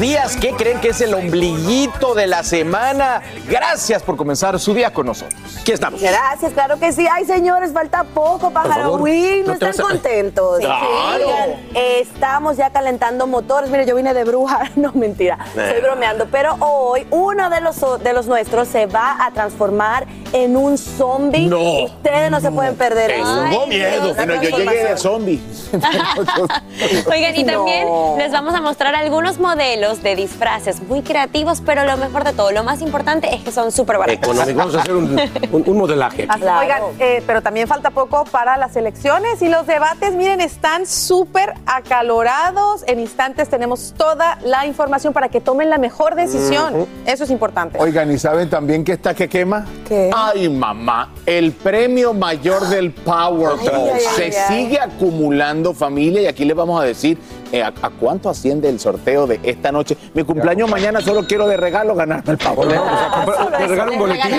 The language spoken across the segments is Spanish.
Días. ¿Qué creen que es el ombliguito de la semana? Gracias por comenzar su día con nosotros. Aquí estamos. Gracias, claro que sí. Ay, señores, falta poco para Halloween. no ¿No te están contentos? Claro. Oigan, estamos ya calentando motores. Mire, yo vine de bruja. No, mentira. Estoy bromeando. Pero hoy, uno de los, de los nuestros se va a transformar en un zombie. No. Ustedes no se pueden perder. Tengo miedo. Bueno, yo llegué de zombie. Oigan, y también No. les vamos a mostrar algunos modelos de disfraces muy creativos, pero lo mejor de todo, lo más importante es que son súper baratos. Económico. Vamos a hacer un, un- un modelaje. Claro. Oigan, eh, pero también falta poco para las elecciones y los debates, miren, están súper acalorados. En instantes tenemos toda la información para que tomen la mejor decisión. Eso es importante. Oigan, ¿y saben también qué está que quema? ¿Qué? Ay, mamá, el premio mayor del Powerball Ay, ay, se ay, ay. sigue acumulando, familia, y aquí les vamos a decir a, a cuánto asciende el sorteo de esta noche. Mi cumpleaños mañana solo quiero de regalo ganarme el Powerball. Te regalo un boletín.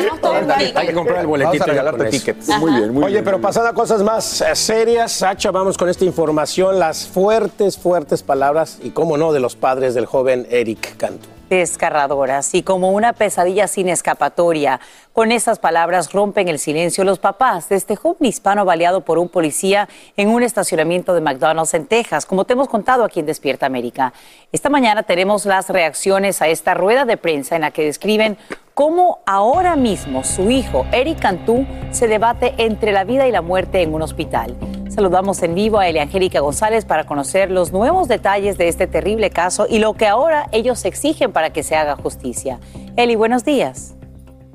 Hay que comprar el Vamos boletito. a regalarte tickets. Muy bien, muy Oye, bien. pero pasando a cosas más eh, serias, Sacha, vamos con esta información, las fuertes, fuertes palabras y, cómo no, de los padres del joven Eric Cantú. Desgarradoras y como una pesadilla sin escapatoria. Con esas palabras rompen el silencio los papás este joven hispano baleado por un policía en un estacionamiento de McDonald's en Texas, como te hemos contado aquí en Despierta América. Esta mañana tenemos las reacciones a esta rueda de prensa en la que describen cómo ahora mismo su hijo, Eric Cantú, se debate entre la vida y la muerte en un hospital. Saludamos en vivo a Eliangélica González para conocer los nuevos detalles de este terrible caso y lo que ahora ellos exigen para que se haga justicia. Eli, buenos días.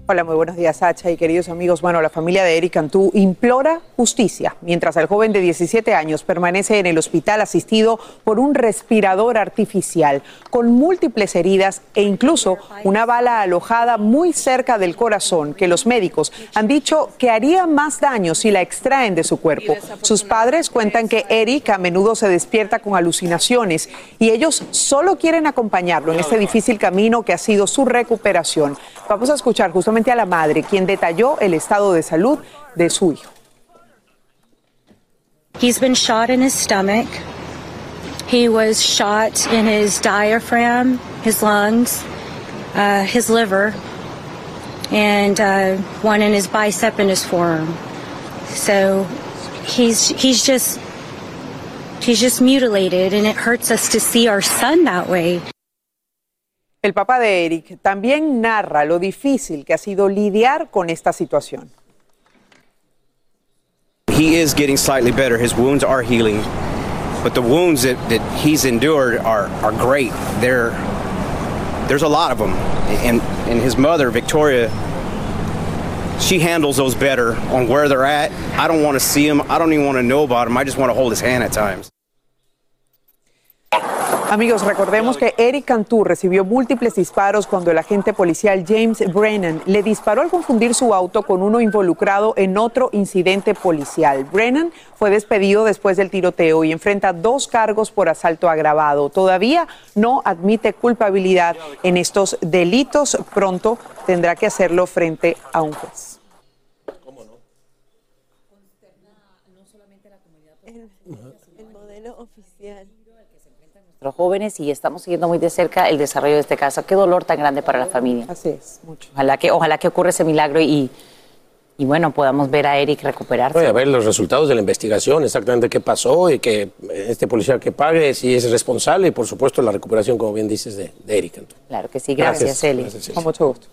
Hola, muy buenos días, Sacha y queridos amigos. Bueno, la familia de Eric Cantú implora justicia mientras el joven de 17 años permanece en el hospital asistido por un respirador artificial con múltiples heridas e incluso una bala alojada muy cerca del corazón que los médicos han dicho que haría más daño si la extraen de su cuerpo. Sus padres cuentan que Eric a menudo se despierta con alucinaciones y ellos solo quieren acompañarlo en este difícil camino que ha sido su recuperación. Vamos a escuchar justamente a la madre, quien detalló el estado de salud de su hijo. He's been shot in his stomach. He was shot in his diaphragm, his lungs, uh, his liver, and uh, one in his bicep and his forearm. So he's he's just he's just mutilated, and it hurts us to see our son that way. El papá de Eric también narra lo difícil que ha sido lidiar con esta situación. He is getting slightly better. His wounds are healing, but the wounds that, that he's endured are, are great. They're, there's a lot of them. And, and his mother, Victoria, she handles those better on where they're at. I don't want to see him. I don't even want to know about him. I just want to hold his hand at times. Amigos, recordemos que Eric Cantú recibió múltiples disparos cuando el agente policial James Brennan le disparó al confundir su auto con uno involucrado en otro incidente policial. Brennan fue despedido después del tiroteo y enfrenta dos cargos por asalto agravado. Todavía no admite culpabilidad en estos delitos. Pronto tendrá que hacerlo frente a un juez. El modelo oficial. Los jóvenes y estamos siguiendo muy de cerca el desarrollo de este caso. Qué dolor tan grande para la familia. Así es, mucho. Ojalá que, ojalá que ocurra ese milagro y, y bueno, podamos ver a Eric recuperarse. Voy a ver los resultados de la investigación, exactamente qué pasó y que este policía que pague si es responsable y por supuesto la recuperación, como bien dices, de, de Eric. Claro que sí, gracias, Eli. Gracias, Eli. Con mucho gusto.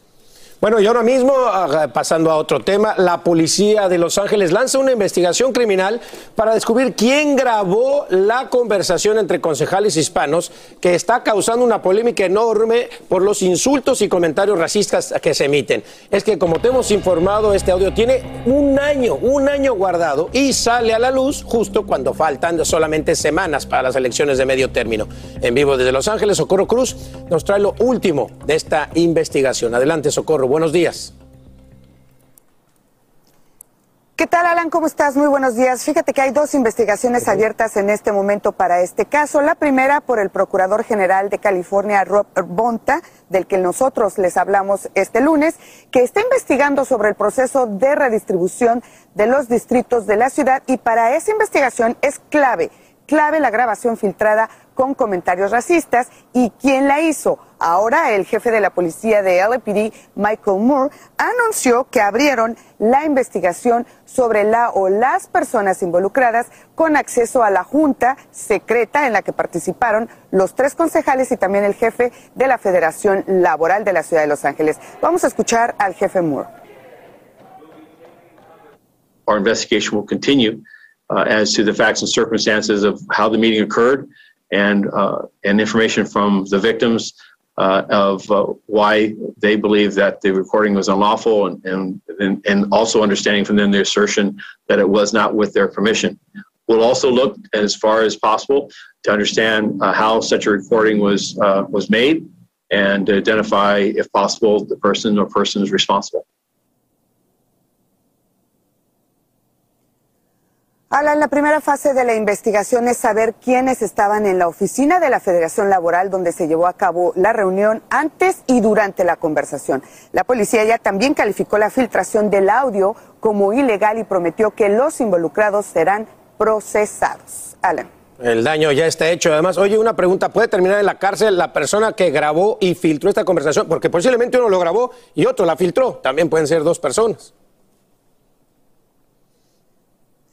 Bueno, y ahora mismo, ah, pasando a otro tema, la policía de Los Ángeles lanza una investigación criminal para descubrir quién grabó la conversación entre concejales hispanos que está causando una polémica enorme por los insultos y comentarios racistas que se emiten. Es que, como te hemos informado, este audio tiene un año, un año guardado y sale a la luz justo cuando faltan solamente semanas para las elecciones de medio término. En vivo desde Los Ángeles, Socorro Cruz nos trae lo último de esta investigación. Adelante, Socorro buenos días. ¿Qué tal, Alan? ¿Cómo estás? Muy buenos días. Fíjate que hay dos investigaciones abiertas en este momento para este caso. La primera por el Procurador General de California, Rob Bonta, del que nosotros les hablamos este lunes, que está investigando sobre el proceso de redistribución de los distritos de la ciudad y para esa investigación es clave, clave la grabación filtrada con comentarios racistas y quién la hizo. Ahora el jefe de la policía de LAPD, Michael Moore, anunció que abrieron la investigación sobre la o las personas involucradas con acceso a la junta secreta en la que participaron los tres concejales y también el jefe de la Federación Laboral de la Ciudad de Los Ángeles. Vamos a escuchar al jefe Moore. Our investigation will continue uh, as to the facts and circumstances of how the meeting occurred and uh, and information from the victims uh, of uh, why they believe that the recording was unlawful and, and and also understanding from them the assertion that it was not with their permission. We'll also look as far as possible to understand uh, how such a recording was uh, was made and identify, if possible, the person or persons responsible. Alan, la primera fase de la investigación es saber quiénes estaban en la oficina de la Federación Laboral donde se llevó a cabo la reunión antes y durante la conversación. La policía ya también calificó la filtración del audio como ilegal y prometió que los involucrados serán procesados. Alan. El daño ya está hecho. Además, oye, una pregunta, ¿puede terminar en la cárcel la persona que grabó y filtró esta conversación? Porque posiblemente uno lo grabó y otro la filtró. También pueden ser dos personas.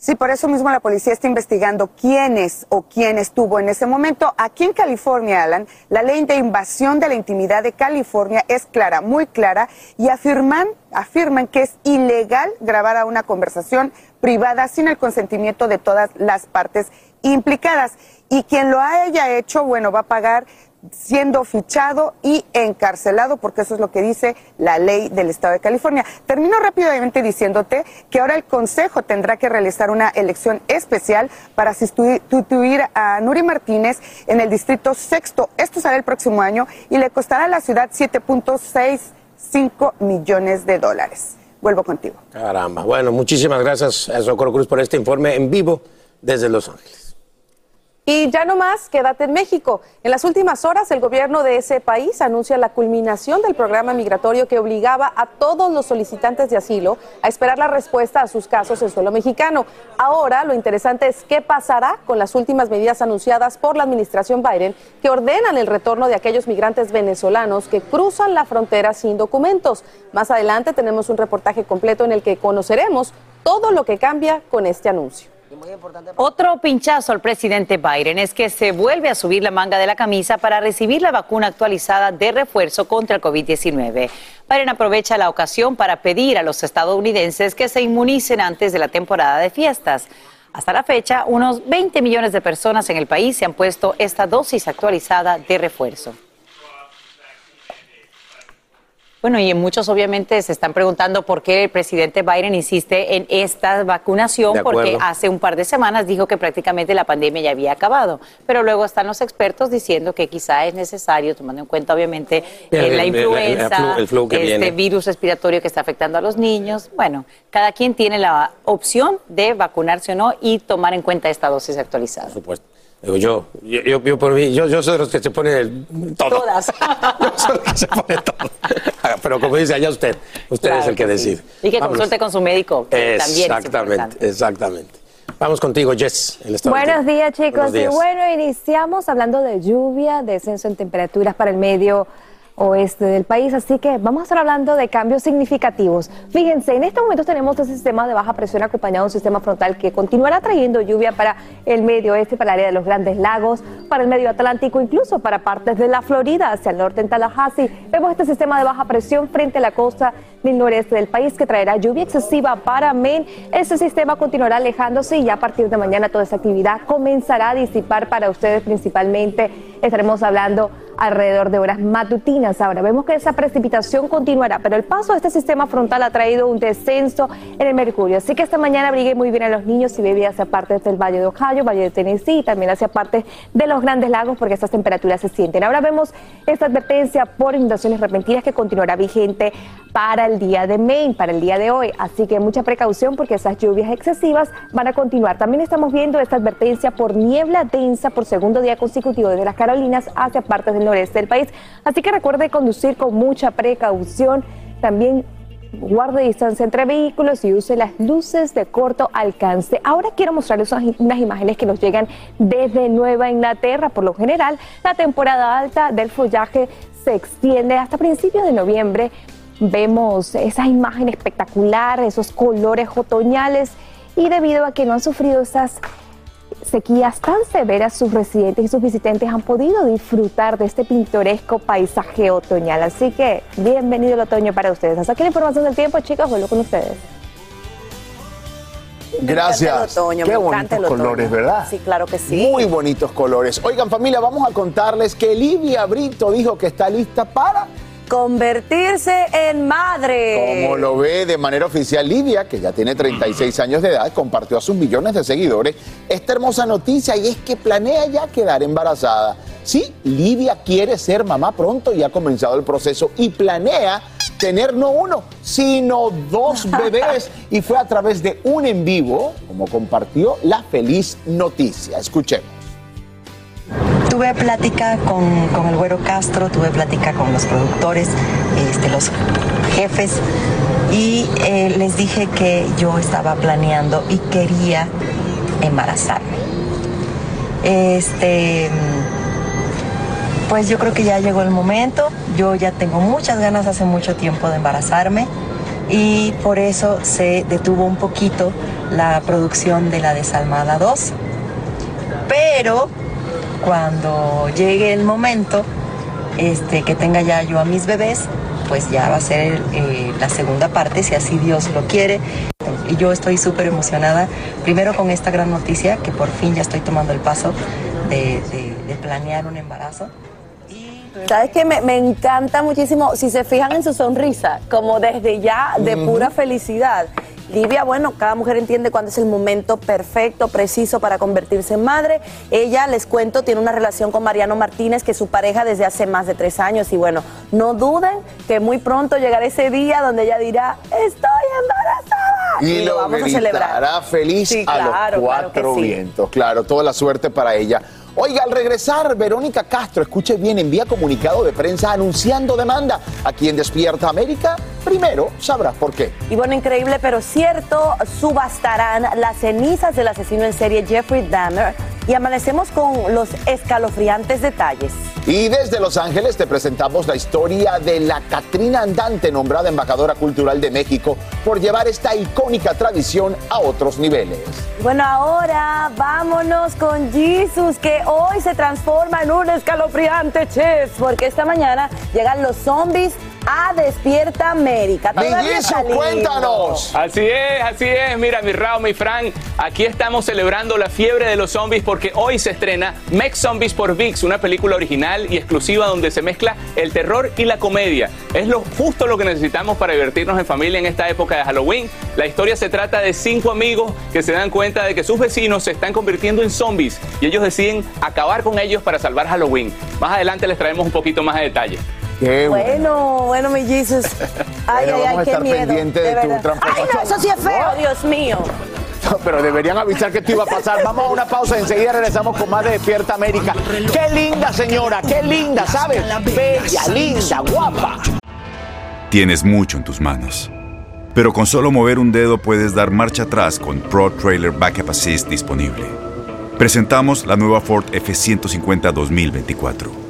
Sí, por eso mismo la policía está investigando quiénes o quién estuvo en ese momento. Aquí en California, Alan, la ley de invasión de la intimidad de California es clara, muy clara, y afirman, afirman que es ilegal grabar a una conversación privada sin el consentimiento de todas las partes implicadas. Y quien lo haya hecho, bueno, va a pagar siendo fichado y encarcelado, porque eso es lo que dice la ley del Estado de California. Termino rápidamente diciéndote que ahora el Consejo tendrá que realizar una elección especial para sustituir a Nuri Martínez en el Distrito Sexto. Esto será el próximo año y le costará a la ciudad 7.65 millones de dólares. Vuelvo contigo. Caramba. Bueno, muchísimas gracias a Socorro Cruz por este informe en vivo desde Los Ángeles. Y ya no más, quédate en México. En las últimas horas, el gobierno de ese país anuncia la culminación del programa migratorio que obligaba a todos los solicitantes de asilo a esperar la respuesta a sus casos en suelo mexicano. Ahora, lo interesante es qué pasará con las últimas medidas anunciadas por la administración Biden que ordenan el retorno de aquellos migrantes venezolanos que cruzan la frontera sin documentos. Más adelante tenemos un reportaje completo en el que conoceremos todo lo que cambia con este anuncio. Otro pinchazo al presidente Biden es que se vuelve a subir la manga de la camisa para recibir la vacuna actualizada de refuerzo contra el COVID-19. Biden aprovecha la ocasión para pedir a los estadounidenses que se inmunicen antes de la temporada de fiestas. Hasta la fecha, unos 20 millones de personas en el país se han puesto esta dosis actualizada de refuerzo. Bueno, y muchos obviamente se están preguntando por qué el presidente Biden insiste en esta vacunación, porque hace un par de semanas dijo que prácticamente la pandemia ya había acabado. Pero luego están los expertos diciendo que quizá es necesario, tomando en cuenta obviamente El- eh, la el- el- el influenza, flu- el flu este viene. virus respiratorio que está afectando a los niños. Bueno, cada quien tiene la opción de vacunarse o no y tomar en cuenta esta dosis actualizada. Por supuesto. Digo, yo, yo, yo, yo por mí, yo, yo soy de los que se pone todo. Todas. Yo soy el que se pone todo. Pero como dice allá usted, usted Claro es el que que sí. decide. Y que Vámonos. consulte con su médico, que también es. Exactamente, exactamente. Vamos contigo, Jess. El Buenos días, chicos. Buenos días. Y bueno, iniciamos hablando de lluvia, descenso en temperaturas para el medio oeste del país, así que vamos a estar hablando de cambios significativos. Fíjense, en este momento tenemos este sistema de baja presión acompañado de un sistema frontal que continuará trayendo lluvia para el medio oeste, para el área de los grandes lagos, para el medio atlántico, incluso para partes de la Florida, hacia el norte en Tallahassee. Vemos este sistema de baja presión frente a la costa del noreste del país que traerá lluvia excesiva para Maine. Ese sistema continuará alejándose y ya a partir de mañana toda esa actividad comenzará a disipar para ustedes principalmente. Estaremos hablando alrededor de horas matutinas. Ahora vemos que esa precipitación continuará, pero el paso de este sistema frontal ha traído un descenso en el mercurio. Así que esta mañana abrigue muy bien a los niños y bebé hacia partes del Valle de Ohio, Valle de Tennessee y también hacia partes de los grandes lagos porque estas temperaturas se sienten. Ahora vemos esta advertencia por inundaciones repentinas que continuará vigente para el día de Maine, para el día de hoy. Así que mucha precaución porque esas lluvias excesivas van a continuar. También estamos viendo esta advertencia por niebla densa por segundo día consecutivo desde las Carolinas hacia partes del noreste del país. Así que recuerde conducir con mucha precaución. También guarde distancia entre vehículos y use las luces de corto alcance. Ahora quiero mostrarles unas, imágenes que nos llegan desde Nueva Inglaterra. Por lo general, la temporada alta del follaje se extiende hasta principios de noviembre. Vemos esa imagen espectacular, esos colores otoñales y debido a que no han sufrido esas sequías tan severas, sus residentes y sus visitantes han podido disfrutar de este pintoresco paisaje otoñal. Así que bienvenido el otoño para ustedes. Hasta aquí la información del tiempo, chicos, vuelvo con ustedes. Gracias. el otoño, Qué me bonitos encanta el otoño. colores, ¿verdad? Sí, claro que sí. Muy bonitos colores. Oigan, familia, vamos a contarles que Livia Brito dijo que está lista para Convertirse en madre. Como lo ve de manera oficial Livia, que ya tiene 36 años de edad, compartió a sus millones de seguidores esta hermosa noticia y es que planea ya quedar embarazada. Sí, Livia quiere ser mamá pronto y ha comenzado el proceso y planea tener no uno, sino dos bebés y fue a través de un en vivo como compartió la feliz noticia. Escuchemos. Tuve plática con, con el Güero Castro, tuve plática con los productores, este, los jefes, y eh, les dije que yo estaba planeando y quería embarazarme. Este, pues yo creo que ya llegó el momento, yo ya tengo muchas ganas hace mucho tiempo de embarazarme y por eso se detuvo un poquito la producción de la desalmada 2. Pero cuando llegue el momento este, que tenga ya yo a mis bebés, pues ya va a ser eh, la segunda parte, si así Dios lo quiere. Y yo estoy súper emocionada, primero con esta gran noticia, que por fin ya estoy tomando el paso de, de- de planear un embarazo. ¿Sabes qué? Me, me encanta muchísimo, si se fijan en su sonrisa, como desde ya de pura felicidad. Livia, bueno, cada mujer entiende cuándo es el momento perfecto, preciso para convertirse en madre. Ella, les cuento, tiene una relación con Mariano Martínez, que es su pareja desde hace más de tres años. Y bueno, no duden que muy pronto llegará ese día donde ella dirá, estoy embarazada. Y, lo lo vamos a celebrar. feliz Sí, a claro, los cuatro sí. vientos. Claro, toda la suerte para ella. Oiga, al regresar, Verónica Castro, escuche bien, envía comunicado de prensa anunciando demanda. Aquí en Despierta América, primero sabrás por qué. Y bueno, increíble, pero cierto, subastarán las cenizas del asesino en serie Jeffrey Dahmer y amanecemos con los escalofriantes detalles. Y desde Los Ángeles te presentamos la historia de la Catrina Andante, nombrada embajadora cultural de México, por llevar esta icónica tradición a otros niveles. Bueno, ahora vámonos con Jesus, que hoy se transforma en un escalofriante chef, porque esta mañana llegan los zombies a Despierta América. Lindo. cuéntanos. Así es, así es. Mira, mi Rao, mi Fran, aquí estamos celebrando la fiebre de los zombies porque hoy se estrena Mex Zombies por VIX, una película original y exclusiva donde se mezcla el terror y la comedia. Es lo justo lo que necesitamos para divertirnos en familia en esta época de Halloween. La historia se trata de cinco amigos que se dan cuenta de que sus vecinos se están convirtiendo en zombies y ellos deciden acabar con ellos para salvar Halloween. Más adelante les traemos un poquito más de detalle. Qué Bueno, bueno, mi Jesus. Ay, Bueno, ay, vamos a ay, qué estar miedo. pendiente de tu. Ay, no, eso sí es feo, Dios mío. No, Pero deberían avisar que esto iba a pasar. Vamos a una pausa y enseguida regresamos con más de Despierta América. Qué linda señora, qué linda, ¿sabes? Bella, linda, guapa. Tienes mucho en tus manos. Pero con solo mover un dedo puedes dar marcha atrás con Pro Trailer Backup Assist disponible. Presentamos la nueva Ford F150 2024.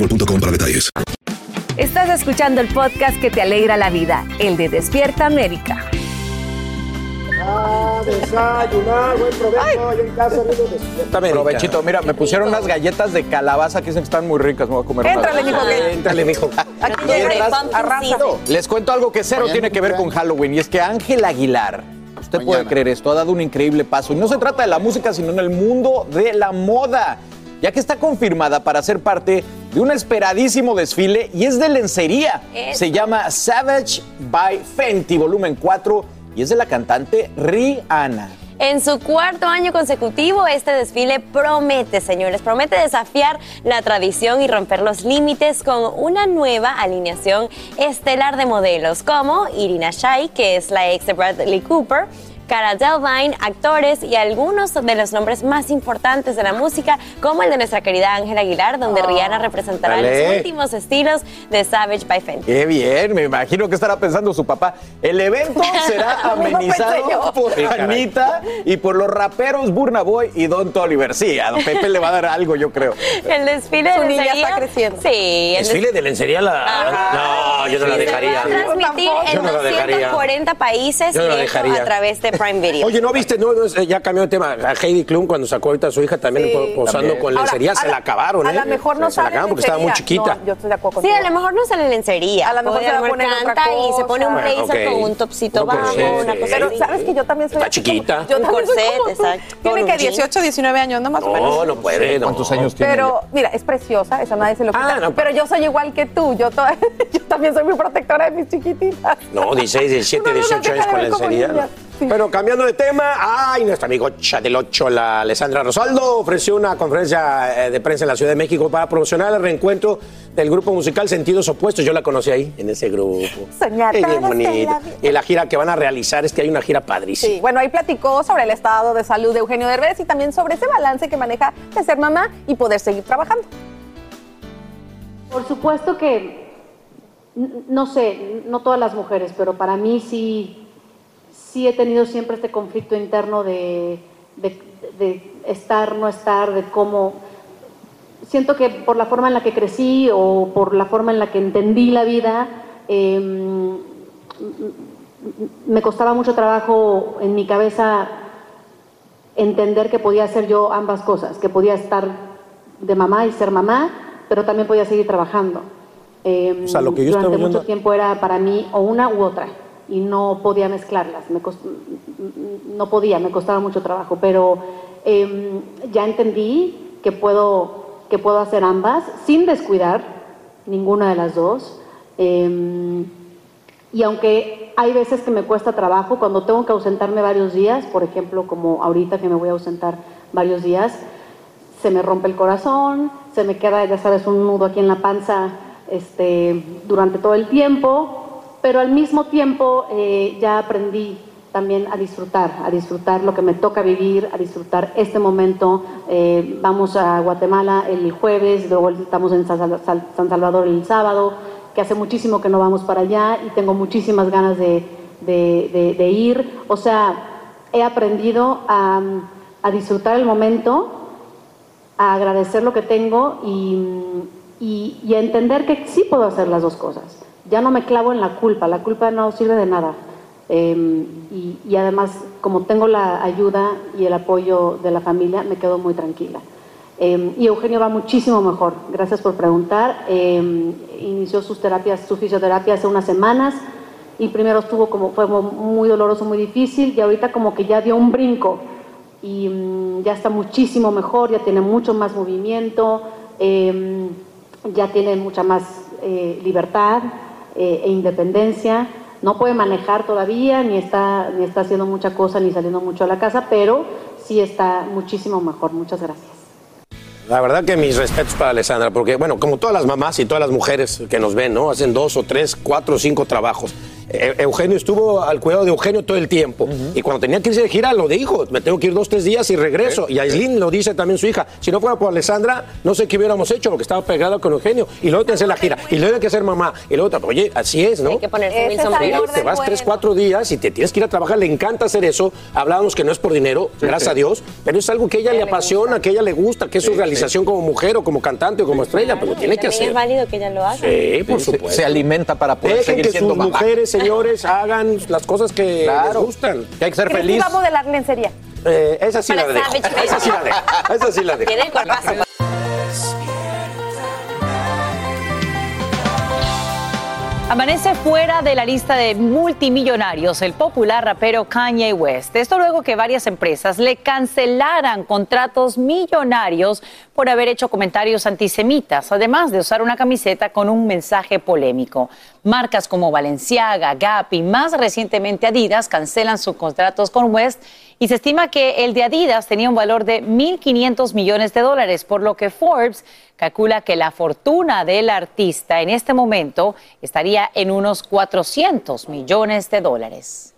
boostmobile.com para detalles. Estás escuchando el podcast que te alegra la vida, el de Despierta América. A desayunar, buen provecho, yo en casa, amigos, Despierta América. Provechito, mira, me pusieron unas galletas de calabaza que dicen que están muy ricas. Me voy a comer. Éntrale, mijo, que- Éntrale, mijo. Aquí llega Mientras, y arrasa. Les cuento algo que cero Mañana tiene que ver con. Halloween y es que Ángel Aguilar, usted puede Mañana. creer esto, ha dado un increíble paso. Y no se trata de la música, sino en el mundo de la moda, ya que está confirmada para ser parte de un esperadísimo desfile y es de lencería. Eso. Se llama Savage by Fenty, volumen 4, y es de la cantante Rihanna. En su cuarto año consecutivo, este desfile promete, señores, promete desafiar la tradición y romper los límites con una nueva alineación estelar de modelos, como Irina Shayk, que es la ex de Bradley Cooper, Cara Delevingne, actores y algunos de los nombres más importantes de la música, como el de nuestra querida Ángela Aguilar, donde Rihanna representará Dale. los últimos estilos de Savage by Fenty. Qué bien, me imagino que estará pensando su papá. El evento será amenizado por Sí. Anita y por los raperos Burna Boy y Don Toliver. Sí, a Don Pepe le va a dar algo, yo creo. El desfile Su de niña lencería- está creciendo. Sí, el Desfile de lencería la... Ajá. No, yo no la Se dejaría. va a transmitir Yo en no la dejaría. 240 países Yo no la dejaría. a través de Prime Video. Oye, ¿no viste? No, no, es- ya cambió de tema. A Heidi Klum cuando sacó ahorita a su hija también Sí. po- posando También. con lencería, Ahora, se a la acabaron, A ¿eh? lo mejor no se la sale acabaron porque estaba muy chiquita. No, yo estoy de acuerdo Sí, contigo. a lo mejor no sale lencería. A lo mejor se va a mejor poner otra canta y se cosa. pone un Bueno, blazer ok. con un topsito bajo, una sí. cosa Pero sabes que yo también soy Está chiquita. Yo Un corset, exacto. Tiene Con que un jean. 18, 19 años, ¿no? Más o menos. No, no puede. no. ¿Cuántos años tiene? Pero, mira, es preciosa, eso nadie se lo quita. Ah, no, pero yo soy igual que tú, yo, también soy muy protectora de mis chiquititas. No, 16, 17, Uno no las 18 años con lencería. Pero cambiando de tema, ay, nuestra amigocha del 8, la Alessandra Rosaldo, ofreció una conferencia eh, de prensa en la Ciudad de México para promocionar el reencuentro del grupo musical Sentidos Opuestos. Yo la conocí ahí, en ese grupo. Soñar Ay, bien vida. Y la gira que van a realizar es que hay una gira padrísima. Sí, bueno, ahí platicó sobre el estado de salud de Eugenio Derbez y también sobre ese balance que maneja de ser mamá y poder seguir trabajando. Por supuesto que, no sé, no todas las mujeres, pero para mí sí, sí he tenido siempre este conflicto interno de, de- de estar, no estar, de cómo... Siento que por la forma en la que crecí o por la forma en la que entendí la vida, em, me costaba mucho trabajo en mi cabeza entender que podía hacer yo ambas cosas, que podía estar de mamá y ser mamá pero también podía seguir trabajando. Eh, O sea, lo que yo durante estaba mucho viendo- tiempo era para mí o una u otra y no podía mezclarlas, me cost- no podía, me costaba mucho trabajo, pero eh, ya entendí que puedo, que puedo hacer ambas sin descuidar ninguna de las dos. Eh, y aunque hay veces que me cuesta trabajo, cuando tengo que ausentarme varios días, por ejemplo, como ahorita que me voy a ausentar varios días, se me rompe el corazón, se me queda, ya sabes, un nudo aquí en la panza este, durante todo el tiempo, pero al mismo tiempo eh, ya aprendí también a disfrutar, a disfrutar lo que me toca vivir, a disfrutar este momento. Eh, vamos a Guatemala el jueves, luego estamos en San Sal- Sal- San Salvador el sábado, que hace muchísimo que no vamos para allá y tengo muchísimas ganas de, ir. O sea, he aprendido a, a disfrutar el momento, a agradecer lo que tengo y, y- y a entender que sí puedo hacer las dos cosas. Ya no me clavo en la culpa, la culpa no sirve de nada. Eh, y, además, como tengo la ayuda y el apoyo de la familia, me quedo muy tranquila. Eh, y Eugenio va muchísimo mejor. Gracias por preguntar. Eh, inició sus terapias, su fisioterapia hace unas semanas y primero estuvo como fue muy doloroso, muy difícil y ahorita como que ya dio un brinco y mm, ya está muchísimo mejor, ya tiene mucho más movimiento, ya tiene mucha más eh, libertad eh, e independencia. No puede manejar todavía, ni está, ni está haciendo mucha cosa, ni saliendo mucho a la casa, pero sí está muchísimo mejor. Muchas gracias. La verdad que mis respetos para Alessandra, porque, bueno, como todas las mamás y todas las mujeres que nos ven, ¿no? Hacen dos o tres, cuatro o cinco trabajos. Eugenio estuvo al cuidado de Eugenio todo el tiempo. Y cuando tenía que irse de gira, lo dijo. Me tengo que ir dos, tres días y regreso. Y Aislinn lo dice también su hija. Si no fuera por Alessandra, no sé qué hubiéramos hecho, porque estaba pegada con Eugenio. Y luego te hace la gira. Y luego hay que ser mamá. Y luego, te- oye, así es, ¿no? Hay que ponerse mil Sí, sombreros. te vas tres, cuatro días y te tienes que ir a trabajar. Le encanta hacer eso. Hablábamos que no es por dinero, gracias sí. a Dios, pero es algo que ella le apasiona, que ella le gusta, que es su realización como mujer o como cantante o como estrella, pero lo tiene que También es hacer. válido que ella lo haga. Sí, por Se- supuesto. se alimenta para poder Dejen seguir que siendo sus mamá. mujeres, señores, hagan las cosas que Claro. les gustan. Que hay que ser ¿Crees que feliz. a modelar lencería? Eh, esa sí la dejo. Esa sí la dejo. Esa sí la dejo. Amanece fuera de la lista de multimillonarios el popular rapero Kanye West. Esto luego que varias empresas le cancelaran contratos millonarios por haber hecho comentarios antisemitas, además de usar una camiseta con un mensaje polémico. Marcas como Balenciaga, Gap y más recientemente Adidas cancelan sus contratos con West y se estima que el de Adidas tenía un valor de 1.500 millones de dólares, por lo que Forbes calcula que la fortuna del artista en este momento estaría en unos 400 millones de dólares.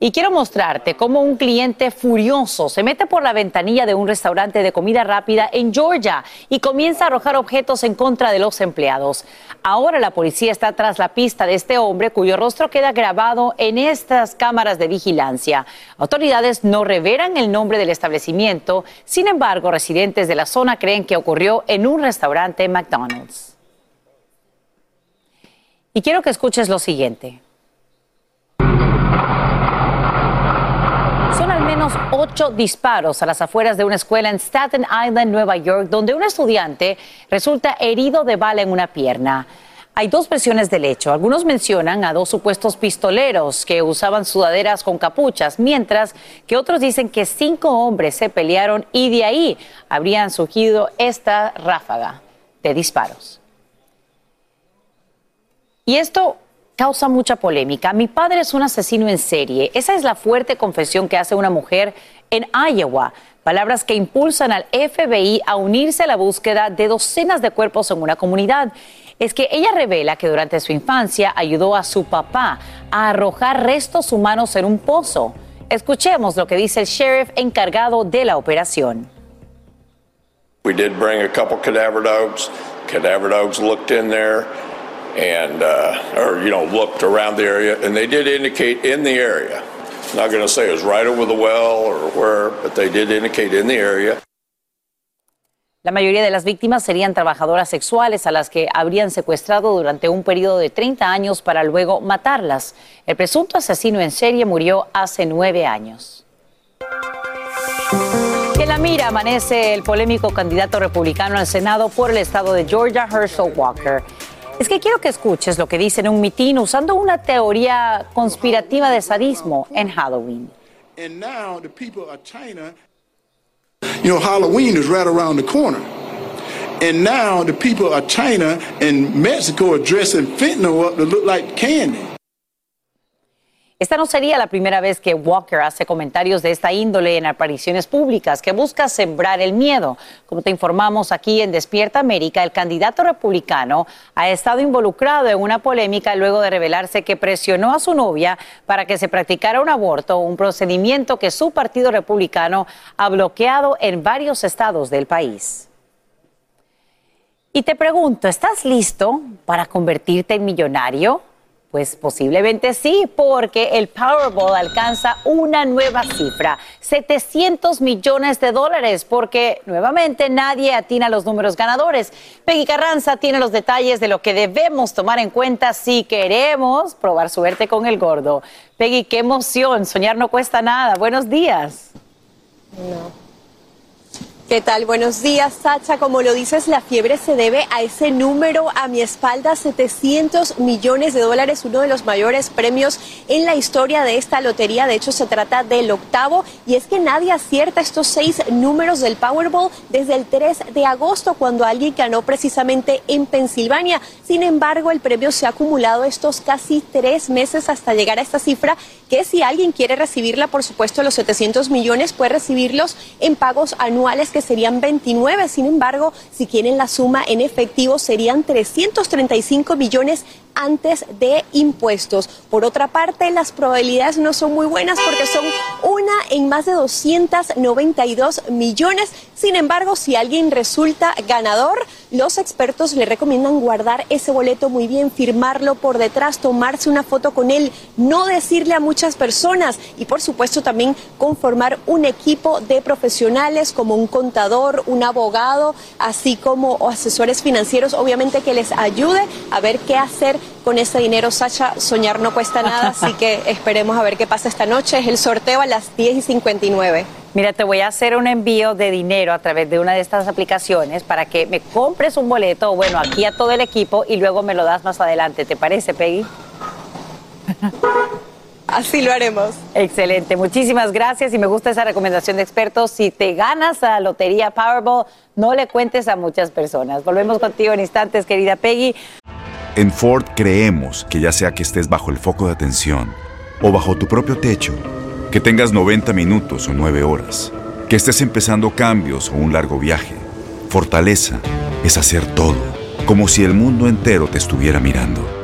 Y quiero mostrarte cómo un cliente furioso se mete por la ventanilla de un restaurante de comida rápida en Georgia y comienza a arrojar objetos en contra de los empleados. Ahora la policía está tras la pista de este hombre cuyo rostro queda grabado en estas cámaras de vigilancia. Autoridades no revelan el nombre del establecimiento, sin embargo residentes de la zona creen que ocurrió en un restaurante McDonald's. Y quiero que escuches lo siguiente. Menos ocho disparos a las afueras de una escuela en Staten Island, Nueva York, donde un estudiante resulta herido de bala en una pierna. Hay dos versiones del hecho. Algunos mencionan a dos supuestos pistoleros que usaban sudaderas con capuchas, mientras que otros dicen que cinco hombres se pelearon y de ahí habrían surgido esta ráfaga de disparos. Y esto causa mucha polémica. Mi padre es un asesino en serie. Esa es la fuerte confesión que hace una mujer en Iowa. Palabras que impulsan al FBI a unirse a la búsqueda de docenas de cuerpos en una comunidad. Es que ella revela que durante su infancia ayudó a su papá a arrojar restos humanos en un pozo. Escuchemos lo que dice el sheriff encargado de la operación. We did bring a couple cadaver dogs. Cadaver dogs looked in there and, uh, or, you know, looked around the area, and they did indicate in the area. Not going to say it was right over the well or where, but they did indicate in the area. La mayoría de las víctimas serían trabajadoras sexuales a las que habrían secuestrado durante un periodo de 30 años para luego matarlas. El presunto asesino en serie murió hace nueve años. En la mira amanece el polémico candidato republicano al Senado por el estado de Georgia, Herschel Walker. Es que quiero que escuches lo que dice en un mitin usando una teoría conspirativa de sadismo en Halloween. And now the people of China, you know, Halloween is right around the corner. And now the people of China and Mexico are dressing fentanyl up to look like candy. Esta no sería la primera vez que Walker hace comentarios de esta índole en apariciones públicas que busca sembrar el miedo. Como te informamos aquí en Despierta América, el candidato republicano ha estado involucrado en una polémica luego de revelarse que presionó a su novia para que se practicara un aborto, un procedimiento que su partido republicano ha bloqueado en varios estados del país. Y te pregunto, ¿estás listo para convertirte en millonario? Pues posiblemente sí, porque el Powerball alcanza una nueva cifra, 700 millones de dólares, porque nuevamente nadie atina los números ganadores. Peggy Carranza tiene los detalles de lo que debemos tomar en cuenta si queremos probar suerte con el gordo. Peggy, qué emoción, soñar no cuesta nada. Buenos días. ¿Qué tal? Buenos días, Sacha. Como lo dices, la fiebre se debe a ese número a mi espalda, 700 millones de dólares, uno de los mayores premios en la historia de esta lotería. De hecho, se trata del octavo y es que nadie acierta estos seis números del Powerball desde el 3 de agosto, cuando alguien ganó precisamente en Pensilvania. Sin embargo, el premio se ha acumulado estos casi tres meses hasta llegar a esta cifra, que si alguien quiere recibirla, por supuesto, los 700 millones, puede recibirlos en pagos anuales que serían 29. Sin embargo, si quieren la suma en efectivo, serían 335 millones antes de impuestos. Por otra parte, las probabilidades no son muy buenas porque son una en más de 292 millones. Sin embargo, si alguien resulta ganador, los expertos le recomiendan guardar ese boleto muy bien, firmarlo por detrás, tomarse una foto con él, no decirle a muchas personas y por supuesto también conformar un equipo de profesionales como un contador, un abogado, así como asesores financieros, obviamente que les ayude a ver qué hacer con ese dinero, Sacha. Soñar no cuesta nada, así que esperemos a ver qué pasa esta noche. Es el sorteo a las 10 y 59. Mira, te voy a hacer un envío de dinero a través de una de estas aplicaciones para que me compres un boleto, bueno, aquí a todo el equipo y luego me lo das más adelante. ¿Te parece, Peggy? Así lo haremos. Excelente, muchísimas gracias y me gusta esa recomendación de expertos. Si te ganas a Lotería Powerball, no le cuentes a muchas personas. Volvemos contigo en instantes, querida Peggy. En Ford creemos que ya sea que estés bajo el foco de atención o bajo tu propio techo, que tengas 90 minutos o 9 horas, que estés empezando cambios o un largo viaje, fortaleza es hacer todo, como si el mundo entero te estuviera mirando.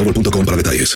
boostmobile.com para detalles.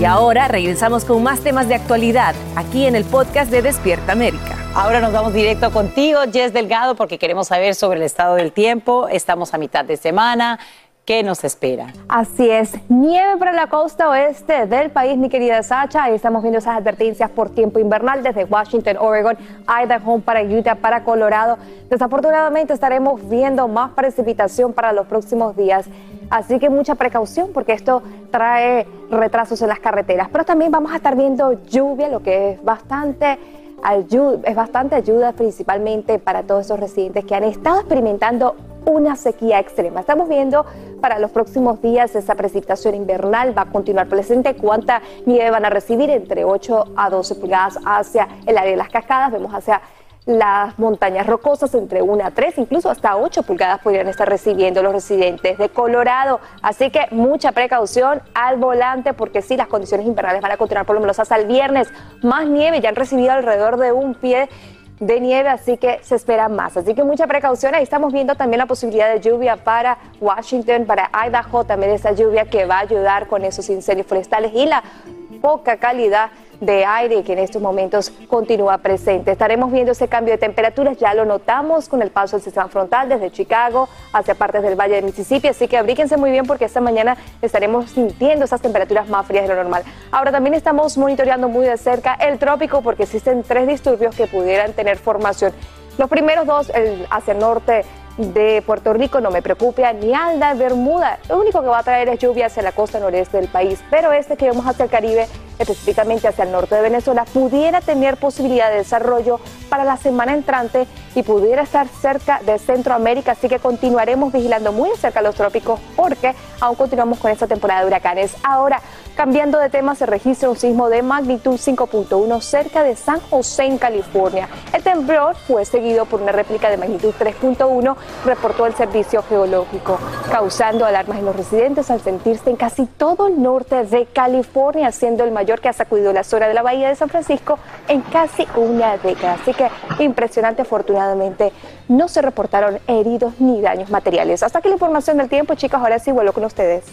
Y ahora regresamos con más temas de actualidad aquí en el podcast de Despierta América. Ahora nos vamos directo contigo, Jess Delgado, porque queremos saber sobre el estado del tiempo. Estamos a mitad de semana. ¿Qué nos espera? Así es, nieve para la costa oeste del país, mi querida Sacha. Ahí estamos viendo esas advertencias por tiempo invernal desde Washington, Oregon, Idaho, para Utah, para Colorado. Desafortunadamente estaremos viendo más precipitación para los próximos días. Así que mucha precaución porque esto trae retrasos en las carreteras. Pero también vamos a estar viendo lluvia, lo que es bastante ayuda, es bastante ayuda principalmente para todos esos residentes que han estado experimentando una sequía extrema. Estamos viendo para los próximos días esa precipitación invernal va a continuar presente. ¿Cuánta nieve van a recibir? Entre 8 a 12 pulgadas hacia el área de las cascadas. Vemos hacia las montañas rocosas entre 1 a 3, incluso hasta 8 pulgadas podrían estar recibiendo los residentes de Colorado. Así que mucha precaución al volante porque sí, las condiciones invernales van a continuar por lo menos hasta el viernes. Más nieve, ya han recibido alrededor de un pie de nieve, así que se espera más. Así que mucha precaución. Ahí estamos viendo también la posibilidad de lluvia para Washington, para Idaho, también esa lluvia que va a ayudar con esos incendios forestales y la poca calidad de aire que en estos momentos continúa presente. Estaremos viendo ese cambio de temperaturas, ya lo notamos con el paso del sistema frontal desde Chicago hacia partes del Valle de Mississippi, así que abríquense muy bien porque esta mañana estaremos sintiendo esas temperaturas más frías de lo normal. Ahora también estamos monitoreando muy de cerca el trópico porque existen tres disturbios que pudieran tener formación. Los primeros dos el, hacia el norte de Puerto Rico no me preocupa, ni Alda, Bermuda. Lo único que va a traer es lluvia hacia la costa noreste del país, pero este que vemos hacia el Caribe, específicamente hacia el norte de Venezuela, pudiera tener posibilidad de desarrollo para la semana entrante y pudiera estar cerca de Centroamérica, así que continuaremos vigilando muy cerca los trópicos porque aún continuamos con esta temporada de huracanes. Ahora, cambiando de tema, se registra un sismo de magnitud 5.1 cerca de San José, en California. El temblor fue seguido por una réplica de magnitud 3.1, reportó el Servicio Geológico, causando alarmas en los residentes al sentirse en casi todo el norte de California, siendo el mayor que ha sacudido la zona de la bahía de San Francisco en casi una década. Así que impresionante, afortunadamente no se reportaron heridos ni daños materiales. Hasta aquí la información del tiempo, chicos. Ahora sí vuelvo con ustedes.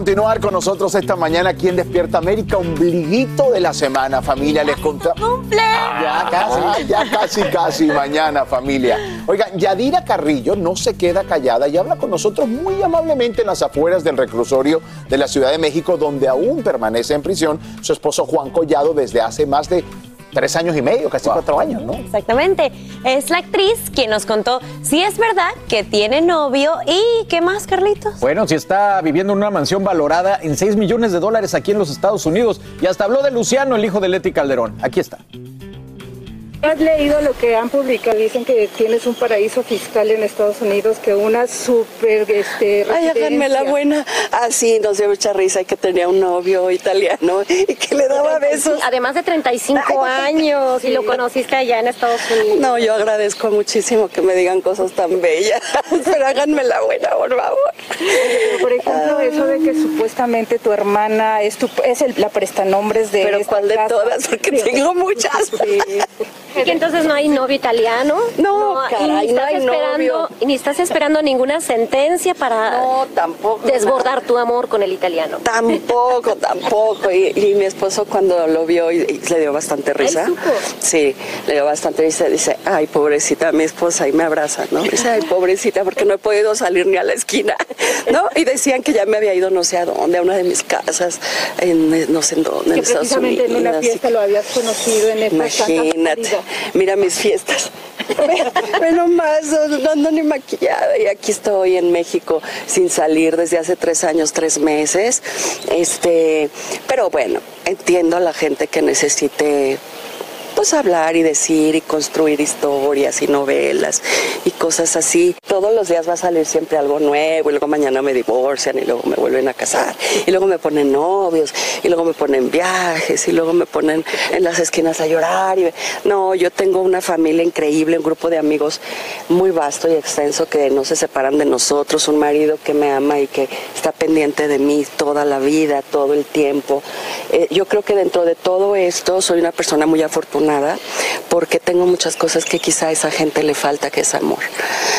Continuar con nosotros esta mañana aquí en Despierta América, ombliguito de la semana, familia. Les contamos. Ya casi, ya casi, casi mañana, familia. Oigan, Yadira Carrillo no se queda callada y habla con nosotros muy amablemente en las afueras del reclusorio de la Ciudad de México, donde aún permanece en prisión su esposo Juan Collado desde hace más de tres años y medio, casi cuatro años, ¿no? Exactamente. Es la actriz quien nos contó si es verdad que tiene novio y qué más, Carlitos. Bueno, si está viviendo en una mansión valorada en 6 millones de dólares aquí en los Estados Unidos. Y hasta habló de Luciano, el hijo de Leti Calderón. Aquí está. ¿Has leído lo que han publicado? Dicen que tienes un paraíso fiscal en Estados Unidos, que una súper este, Ay, háganme la buena. Ah, sí, nos dio mucha risa que tenía un novio italiano y que le daba besos. Además de 35 años y lo conociste allá en Estados Unidos. No, yo agradezco muchísimo que me digan cosas tan bellas, pero háganme la buena, por favor. Por ejemplo, eso de que supuestamente tu hermana es, tu, es el, la prestanombres de. Pero ¿cuál de casa. todas? Porque tengo muchas. ¿Y que entonces no hay novio italiano? No, caray, ni no estás hay esperando, novio. y ni estás esperando ninguna sentencia para No, tampoco. desbordar tu amor con el italiano. Tampoco, tampoco. Y, y mi esposo cuando lo vio y, y le dio bastante risa. Sí, le dio bastante risa. Dice, ay, pobrecita mi esposa, y me abraza, ¿no? Dice, ay, pobrecita, porque no he podido salir ni a la esquina, ¿no? Y decían que ya me había ido no sé a dónde, a una de mis casas, en no sé en dónde, Que en Estados Unidos. en una fiesta lo habías conocido en esta Imagínate. Mira mis fiestas. Ve nomás, no, no ando ni maquillada y aquí estoy en México sin salir desde hace tres años, tres meses. Este, pero bueno, entiendo a la gente que necesite pues hablar y decir y construir historias y novelas y cosas así. Todos los días va a salir siempre algo nuevo y luego mañana me divorcian y luego me vuelven a casar y luego me ponen novios y luego me ponen viajes y luego me ponen en las esquinas a llorar. No, yo tengo una familia increíble, un grupo de amigos muy vasto y extenso que no se separan de nosotros, un marido que me ama y que está pendiente de mí toda la vida, todo el tiempo. Eh, yo creo que dentro de todo esto soy una persona muy afortunada porque tengo muchas cosas que quizá a esa gente le falta, que es amor.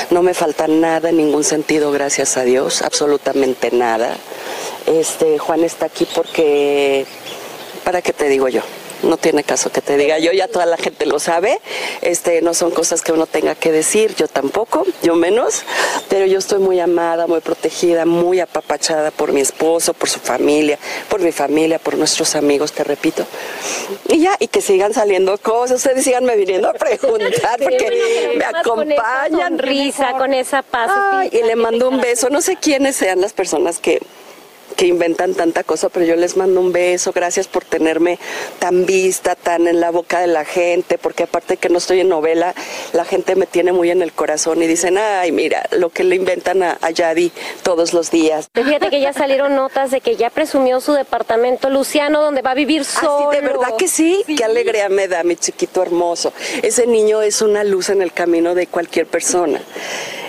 No me falta nada en ningún sentido, gracias a Dios, absolutamente nada. Este, Juan está aquí porque, ¿para qué te digo yo? No tiene caso que te diga yo, ya toda la gente lo sabe. Este, no son cosas que uno tenga que decir, yo tampoco, yo menos, pero yo estoy muy amada, muy protegida, muy apapachada por mi esposo, por su familia, por mi familia, por nuestros amigos, te repito. Y ya, y que sigan saliendo cosas, ustedes síganme viniendo a preguntar porque me acompañan. Con esa sonrisa, con esa paz. Ay, y le mando un beso. No sé quiénes sean las personas que, que inventan tanta cosa, pero yo les mando un beso, gracias por tenerme tan vista, tan en la boca de la gente, porque aparte que no estoy en novela, la gente me tiene muy en el corazón y dicen, ay, mira, lo que le inventan a, a Yadi todos los días. Fíjate que ya salieron notas de que ya presumió su departamento Luciano donde va a vivir solo. ¿Ah, ¿De verdad que sí? Qué alegría me da, mi chiquito hermoso. Ese niño es una luz en el camino de cualquier persona.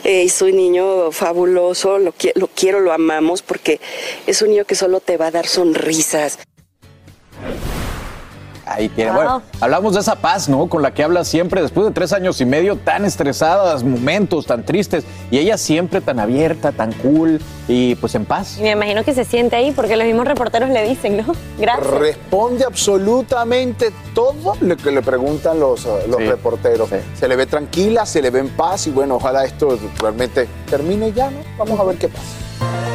Eh, es un niño fabuloso, lo, qui- lo quiero, lo amamos, porque es un niño que solo te va a dar sonrisas. Ahí tiene. Bueno, hablamos de esa paz, ¿no? Con la que habla siempre después de tres años y medio tan estresadas, momentos tan tristes. Y ella siempre tan abierta, tan cool y pues en paz. Y me imagino que se siente ahí porque los mismos reporteros le dicen, ¿no? Gracias. Responde absolutamente todo lo que le preguntan los, uh, los reporteros. Se le ve tranquila, se le ve en paz y bueno, ojalá esto realmente termine ya, ¿no? Vamos a ver qué pasa.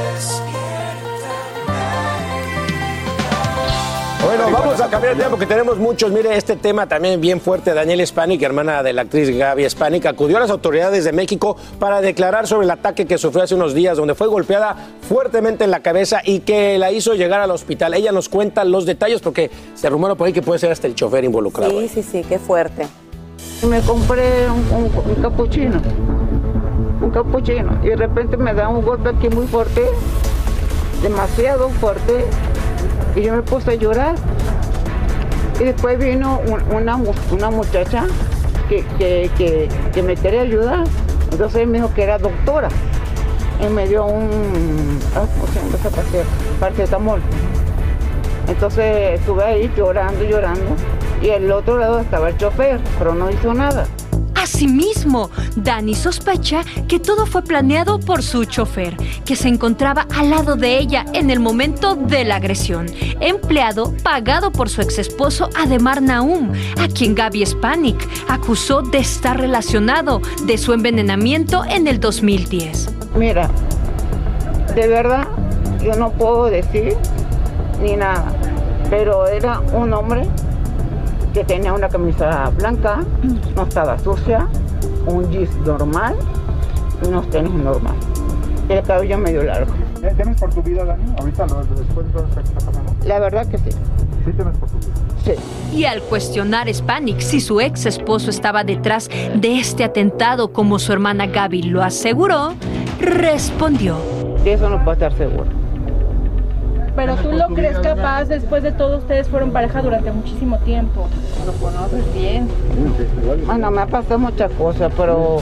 Bueno, vamos a cambiar de tema porque tenemos muchos. Mire, este tema también bien fuerte. Daniel Spanik, hermana de la actriz Gaby Spanik, acudió a las autoridades de México para declarar sobre el ataque que sufrió hace unos días, donde fue golpeada fuertemente en la cabeza y que la hizo llegar al hospital. Ella nos cuenta los detalles porque se rumora por ahí que puede ser hasta el chofer involucrado. Sí, sí, sí, qué fuerte. Me compré un, un- un capuchino, un capuchino, y de repente me da un golpe aquí muy fuerte, demasiado fuerte, y yo me puse a llorar. Y después vino un- una, una muchacha que, que, que, me quería ayudar, entonces me dijo que era doctora, y me dio un, ah, ¿cómo se llama esa pastilla? Paracetamol. Entonces estuve ahí llorando, llorando, y al otro lado estaba el chofer, pero no hizo nada. Asimismo, Dani sospecha que todo fue planeado por su chofer, que se encontraba al lado de ella en el momento de la agresión, empleado pagado por su exesposo Ademar Naum, a quien Gaby Spanik acusó de estar relacionado de su envenenamiento en el 2010. Mira, de verdad, yo no puedo decir ni nada, pero era un hombre que tenía una camisa blanca, no estaba sucia, un jeans normal y unos tenis normal. Y el cabello medio largo. ¿Temes por tu vida, Dani? Ahorita, lo- después de todo esto que está pasando. La verdad que sí. Sí temes por tu vida. Sí. Y al cuestionar Spanik si su ex esposo estaba detrás de este atentado, como su hermana Gaby lo aseguró, respondió. De eso no puedo estar seguro. Pero tú lo crees capaz, después de todo ustedes fueron pareja durante muchísimo tiempo. Lo conoces bien. Bueno, me ha pasado muchas cosas, pero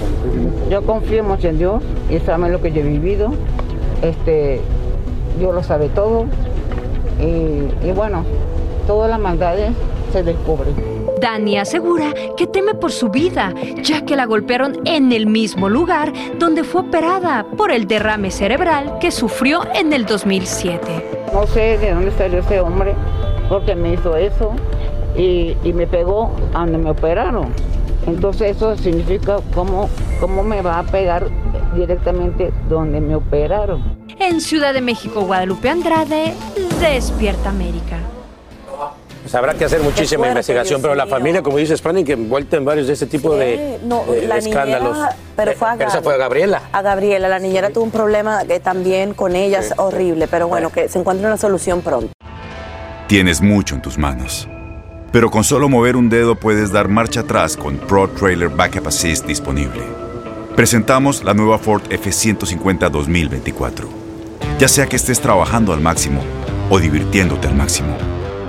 yo confío mucho en Dios y sabe lo que yo he vivido. Este, Dios lo sabe todo. Y, y bueno, todas las maldades se descubren. Dani asegura que teme por su vida, ya que la golpearon en el mismo lugar donde fue operada por el derrame cerebral que sufrió en el 2007. No sé de dónde salió ese hombre, porque me hizo eso y, y me pegó a donde me operaron. Entonces eso significa cómo, cómo me va a pegar directamente donde me operaron. En Ciudad de México, Guadalupe Andrade, Despierta América. Pues habrá que hacer muchísima fuerte, investigación, Dios pero la mío. familia, como dice Spanik, envuelta en varios de este tipo de, No, de la escándalos. niñera, pero fue a Esa fue a Gabriela. A Gabriela, la niñera tuvo un problema que también con ella es horrible, pero bueno, que se encuentre una solución pronto. Tienes mucho en tus manos. Pero con solo mover un dedo puedes dar marcha atrás con Pro Trailer Backup Assist disponible. Presentamos la nueva Ford F150 2024. Ya sea que estés trabajando al máximo o divirtiéndote al máximo,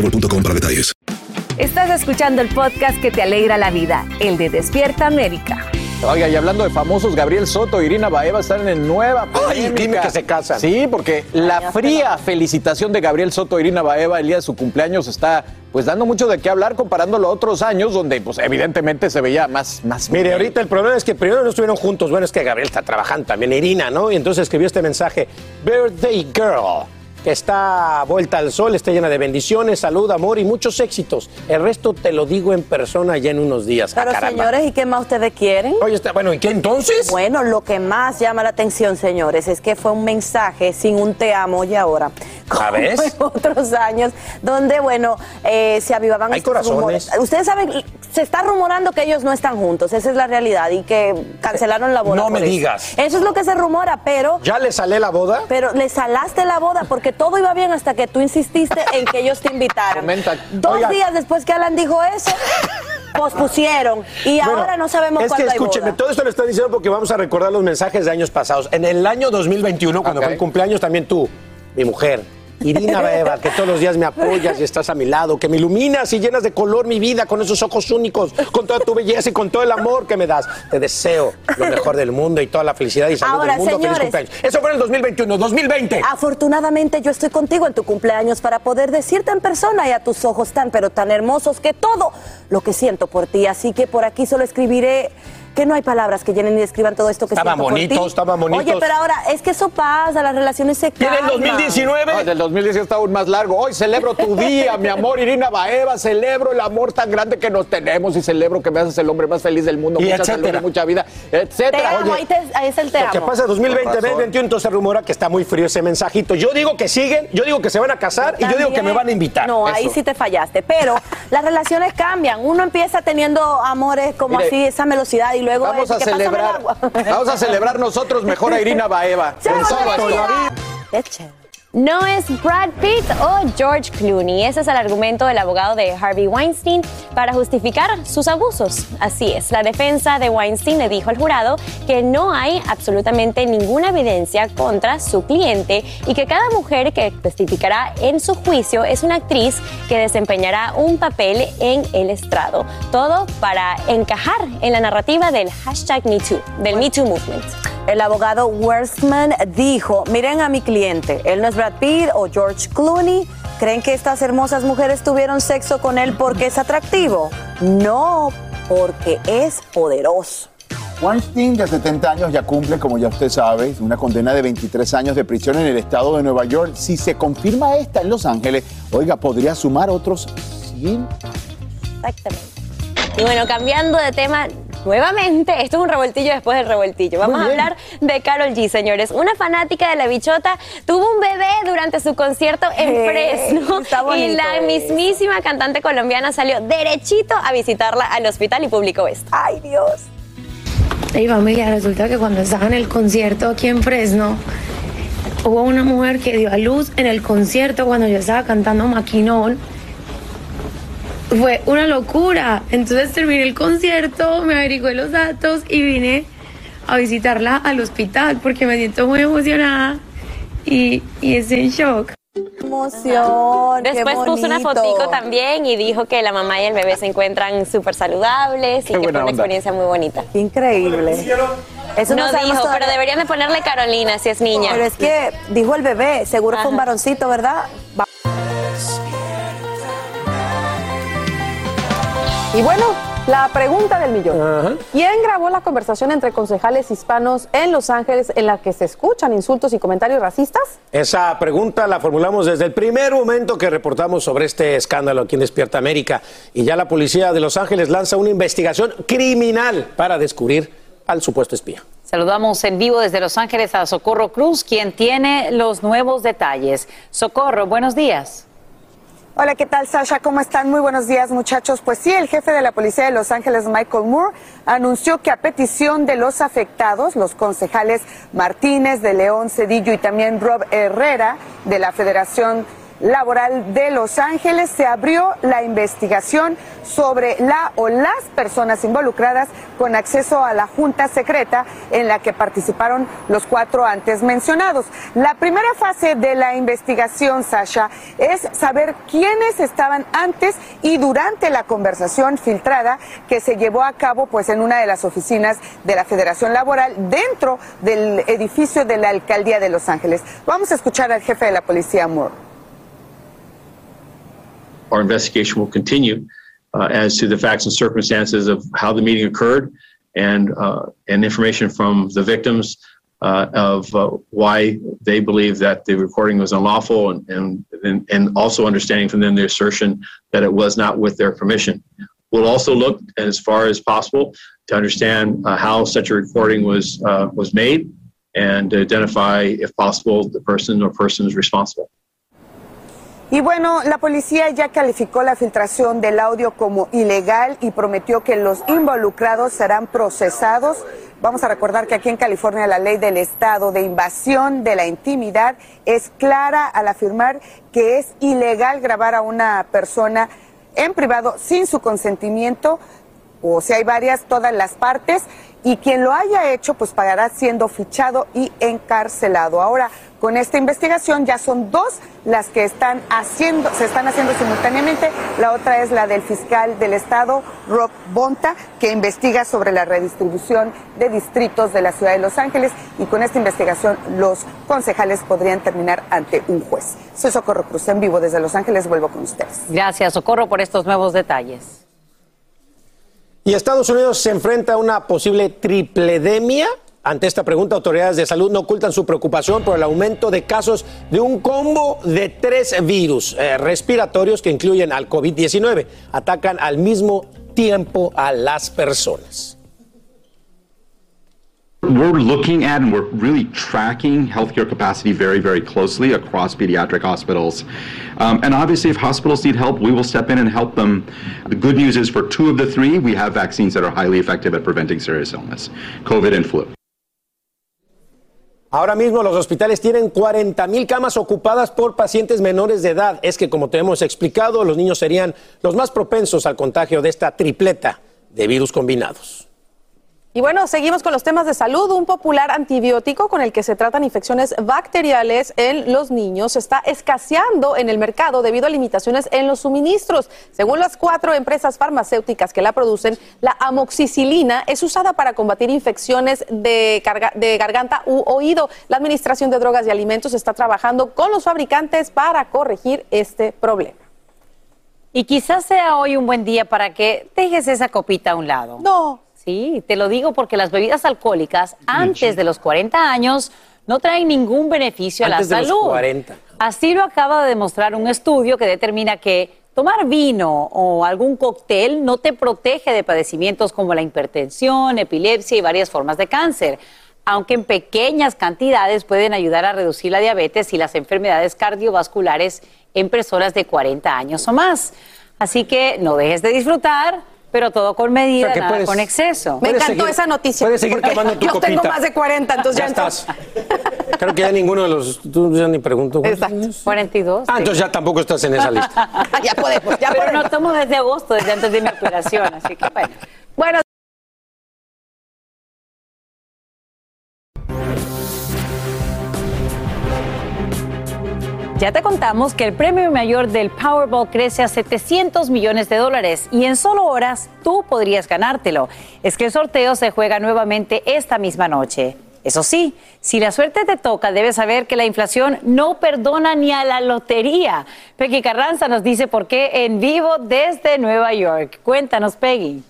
boostmobile.com para detalles. Estás escuchando el podcast que te alegra la vida, el de Despierta América. Oiga, y hablando de famosos, Gabriel Soto y Irina Baeva están en nueva Ay, polémica. dime que se casan. Sí, porque la fría felicitación de Gabriel Soto e Irina Baeva el día de su cumpleaños está pues dando mucho de qué hablar comparándolo a otros años donde pues evidentemente se veía más más Mire, ahorita el problema es que primero no estuvieron juntos. Bueno, es que Gabriel está trabajando también, Irina, ¿no? Y entonces escribió este mensaje: Birthday Girl, que está vuelta al sol, está llena de bendiciones, salud, amor y muchos éxitos. El resto te lo digo en persona ya en unos días. Pero Ah, señores, ¿y qué más ustedes quieren? Oye, está, bueno, ¿y qué entonces? Bueno, lo que más llama la atención, señores, es que fue un mensaje sin un te amo y ahora. En otros años, donde, bueno, eh, se avivaban Hay estos corazones. rumores. Ustedes saben, se está rumorando que ellos no están juntos, esa es la realidad, y que cancelaron la boda. No me eso. digas. Eso es lo que se rumora, pero... ¿Ya le salé la boda? Pero le salaste la boda porque todo iba bien hasta que tú insististe en que ellos te invitaran. Dos Oiga. días después que Alan dijo eso, pospusieron. Y Bueno, ahora no sabemos Es que escúcheme, boda. todo esto lo estoy diciendo porque vamos a recordar los mensajes de años pasados. En el año 2021, cuando fue el cumpleaños, también tú, mi mujer, Irina Baeva, que todos los días me apoyas y estás a mi lado, que me iluminas y llenas de color mi vida con esos ojos únicos, con toda tu belleza y con todo el amor que me das. Te deseo lo mejor del mundo y toda la felicidad y salud Ahora, del mundo. Feliz señores. cumpleaños. Eso fue en el 2021, 2020. Afortunadamente yo estoy contigo en tu cumpleaños para poder decirte en persona y a tus ojos tan pero tan hermosos que todo lo que siento por ti. Así que por aquí solo escribiré que no hay palabras que llenen y describan todo esto que Estaban siento por ti. bonitos, estaban bonitos. Oye, pero ahora es que eso pasa, las relaciones se calman. No, del 2019 está aún más largo. Hoy celebro tu día, mi amor, Irina Baeva. Celebro el amor tan grande que nos tenemos y celebro que me haces el hombre más feliz del mundo. Y mucha salud etcétera. y mucha vida, Te etcétera. amo, ahí, te- ahí es el te Lo que pasa 2020, 2021, entonces se rumora que está muy frío ese mensajito. Yo digo que siguen, yo digo que se van a casar y yo digo que me van a invitar. No, ahí Eso. sí te fallaste. Pero las relaciones cambian. Uno empieza teniendo amores como Mire, así, esa velocidad, y luego Vamos es, a ¿qué pasa con el celebrar, agua? vamos a celebrar nosotros mejor a Irina Baeva. No es Brad Pitt o George Clooney. Ese es el argumento del abogado de Harvey Weinstein para justificar sus abusos. Así es, la defensa de Weinstein le dijo al jurado que no hay absolutamente ninguna evidencia contra su cliente y que cada mujer que testificará en su juicio es una actriz que desempeñará un papel en el estrado. Todo para encajar en la narrativa del hashtag MeToo, del MeToo Movement. El abogado Werstman dijo, miren a mi cliente, él no es Brad Pitt o George Clooney. ¿Creen que estas hermosas mujeres tuvieron sexo con él porque es atractivo? No, porque es poderoso. Weinstein, de 70 años, ya cumple, como ya usted sabe, una condena de 23 años de prisión en el estado de Nueva York. Si se confirma esta en Los Ángeles, oiga, podría sumar otros 100 Exactamente. Y bueno, cambiando de tema nuevamente, esto es un revoltillo después del revoltillo. Vamos a hablar de Carol G, señores. Una fanática de la bichota tuvo un bebé durante su concierto en Eh, Fresno. está bonito y la eso. mismísima cantante colombiana salió derechito a visitarla al hospital y publicó esto. ¡Ay, Dios! Y familia, resulta que cuando estaba en el concierto aquí en Fresno, hubo una mujer que dio a luz en el concierto cuando yo estaba cantando Maquinón. Fue una locura. Entonces terminé el concierto, me averigué los datos y vine a visitarla al hospital porque me siento muy emocionada y, y estoy en shock. Emoción. qué Después puso una fotico también y dijo que la mamá y el bebé se encuentran súper saludables y que fue una onda. experiencia muy bonita. Increíble. Eso no no dijo, pero deberían de ponerle Carolina si es niña. Pero es que dijo el bebé, seguro fue un Ajá. varoncito, ¿verdad? Va- Y bueno, la pregunta del millón. ¿Quién grabó la conversación entre concejales hispanos en Los Ángeles en la que se escuchan insultos y comentarios racistas? Esa pregunta la formulamos desde el primer momento que reportamos sobre este escándalo aquí en Despierta América. Y ya la policía de Los Ángeles lanza una investigación criminal para descubrir al supuesto espía. Saludamos en vivo desde Los Ángeles a Socorro Cruz, quien tiene los nuevos detalles. Socorro, buenos días. Hola, ¿qué tal, Sasha? ¿Cómo están? Muy buenos días, muchachos. Pues sí, el jefe de la policía de Los Ángeles, Michael Moore, anunció que a petición de los afectados, los concejales Martínez, de León, Cedillo y también Rob Herrera, de la Federación Laboral de Los Ángeles se abrió la investigación sobre la o las personas involucradas con acceso a la junta secreta en la que participaron los cuatro antes mencionados. La primera fase de la investigación, Sasha, es saber quiénes estaban antes y durante la conversación filtrada que se llevó a cabo pues en una de las oficinas de la Federación Laboral dentro del edificio de la Alcaldía de Los Ángeles. Vamos a escuchar al jefe de la policía Moore. Our investigation will continue uh, as to the facts and circumstances of how the meeting occurred and, uh, and information from the victims uh, of uh, why they believe that the recording was unlawful and, and, and also understanding from them the assertion that it was not with their permission. We'll also look as far as possible to understand uh, how such a recording was, was made and identify, if possible, the person or persons responsible. Y bueno, la policía ya calificó la filtración del audio como ilegal y prometió que los involucrados serán procesados. Vamos a recordar que aquí en California la ley del Estado de invasión de la intimidad es clara al afirmar que es ilegal grabar a una persona en privado sin su consentimiento o si hay varias, todas las partes, y quien lo haya hecho pues pagará siendo fichado y encarcelado. Ahora, con esta investigación ya son dos las que están haciendo, se están haciendo simultáneamente. La otra es la del fiscal del estado, Rob Bonta, que investiga sobre la redistribución de distritos de la ciudad de Los Ángeles y con esta investigación los concejales podrían terminar ante un juez. Soy Socorro Cruz en vivo desde Los Ángeles, vuelvo con ustedes. Gracias, Socorro, por estos nuevos detalles. Y Estados Unidos se enfrenta a una posible tripledemia. Ante esta pregunta, autoridades de salud no ocultan su preocupación por el aumento de casos de un combo de tres virus eh, respiratorios que incluyen al COVID-19. Atacan al mismo tiempo a las personas. We're looking at and we're really tracking healthcare capacity very, very closely across pediatric hospitals. Um, and obviously, if hospitals need help, we will step in and help them. The good news is for two of the three, we have vaccines that are highly effective at preventing serious illness COVID and flu. Ahora mismo los hospitales tienen 40 mil camas ocupadas por pacientes menores de edad. Es que, como te hemos explicado, los niños serían los más propensos al contagio de esta tripleta de virus combinados. Y bueno, seguimos con los temas de salud. Un popular antibiótico con el que se tratan infecciones bacteriales en los niños está escaseando en el mercado debido a limitaciones en los suministros. Según las cuatro empresas farmacéuticas que la producen, la amoxicilina es usada para combatir infecciones de, de garganta u oído. La Administración de Drogas y Alimentos está trabajando con los fabricantes para corregir este problema. Y quizás sea hoy un buen día para que dejes esa copita a un lado. No. Sí, te lo digo porque las bebidas alcohólicas antes de los 40 años no traen ningún beneficio a la Antes de los salud. 40. Así lo acaba de demostrar un estudio que determina que tomar vino o algún cóctel no te protege de padecimientos como la hipertensión, epilepsia y varias formas de cáncer, aunque en pequeñas cantidades pueden ayudar a reducir la diabetes y las enfermedades cardiovasculares en personas de 40 años o más. Así que no dejes de disfrutar, pero todo con medida, O sea, que nada puedes- con exceso. Me encantó seguir- esa noticia. puedes seguir porque tomando tu Yo tengo copita. más de 40, entonces ya, Ya estás. Creo que ya ninguno de los. Tú ya ni pregunto. Exacto. 42. Ah, entonces ya tampoco estás en esa lista. ya podemos, ya Pero podemos. no tomo desde agosto, desde antes de mi operación, así que bueno. Bueno, Ya te contamos que el premio mayor del Powerball crece a 700 millones de dólares y en solo horas tú podrías ganártelo. Es que el sorteo se juega nuevamente esta misma noche. Eso sí, si la suerte te toca, debes saber que la inflación no perdona ni a la lotería. Peggy Carranza nos dice por qué en vivo desde Nueva York. Cuéntanos, Peggy.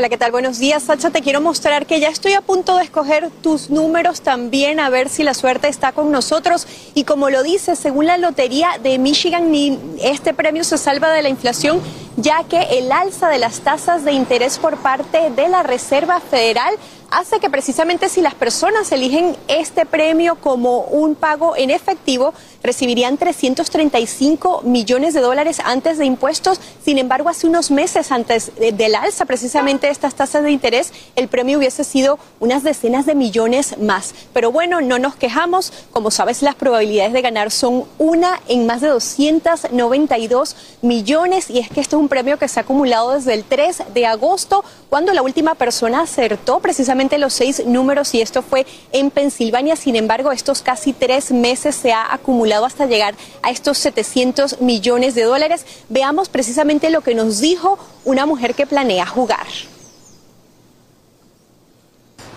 Hola, ¿qué tal? Buenos días, Sacha. Te quiero mostrar que ya estoy a punto de escoger tus números también, a ver si la suerte está con nosotros. Y como lo dice, según la Lotería de Michigan, este premio se salva de la inflación, ya que el alza de las tasas de interés por parte de la Reserva Federal hace que precisamente si las personas eligen este premio como un pago en efectivo, recibirían 335 millones de dólares antes de impuestos. Sin embargo, hace unos meses antes del alza precisamente de estas tasas de interés, el premio hubiese sido unas decenas de millones más. Pero bueno, no nos quejamos. Como sabes, las probabilidades de ganar son una en más de 292 millones y es que esto es un premio que se ha acumulado desde el 3 de agosto, cuando la última persona acertó precisamente los seis números y esto fue en Pensilvania. Sin embargo, estos casi tres meses se ha acumulado hasta llegar a estos 700 millones de dólares. Veamos precisamente lo que nos dijo una mujer que planea jugar.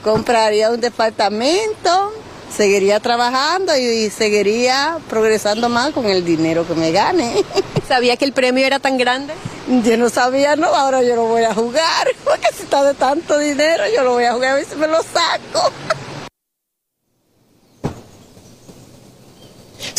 Compraría un departamento, seguiría trabajando y seguiría progresando más con el dinero que me gane. ¿Sabía que el premio era tan grande? Yo no sabía, no, ahora yo lo voy a jugar, porque si está de tanto dinero, yo lo voy a jugar a ver si me lo saco.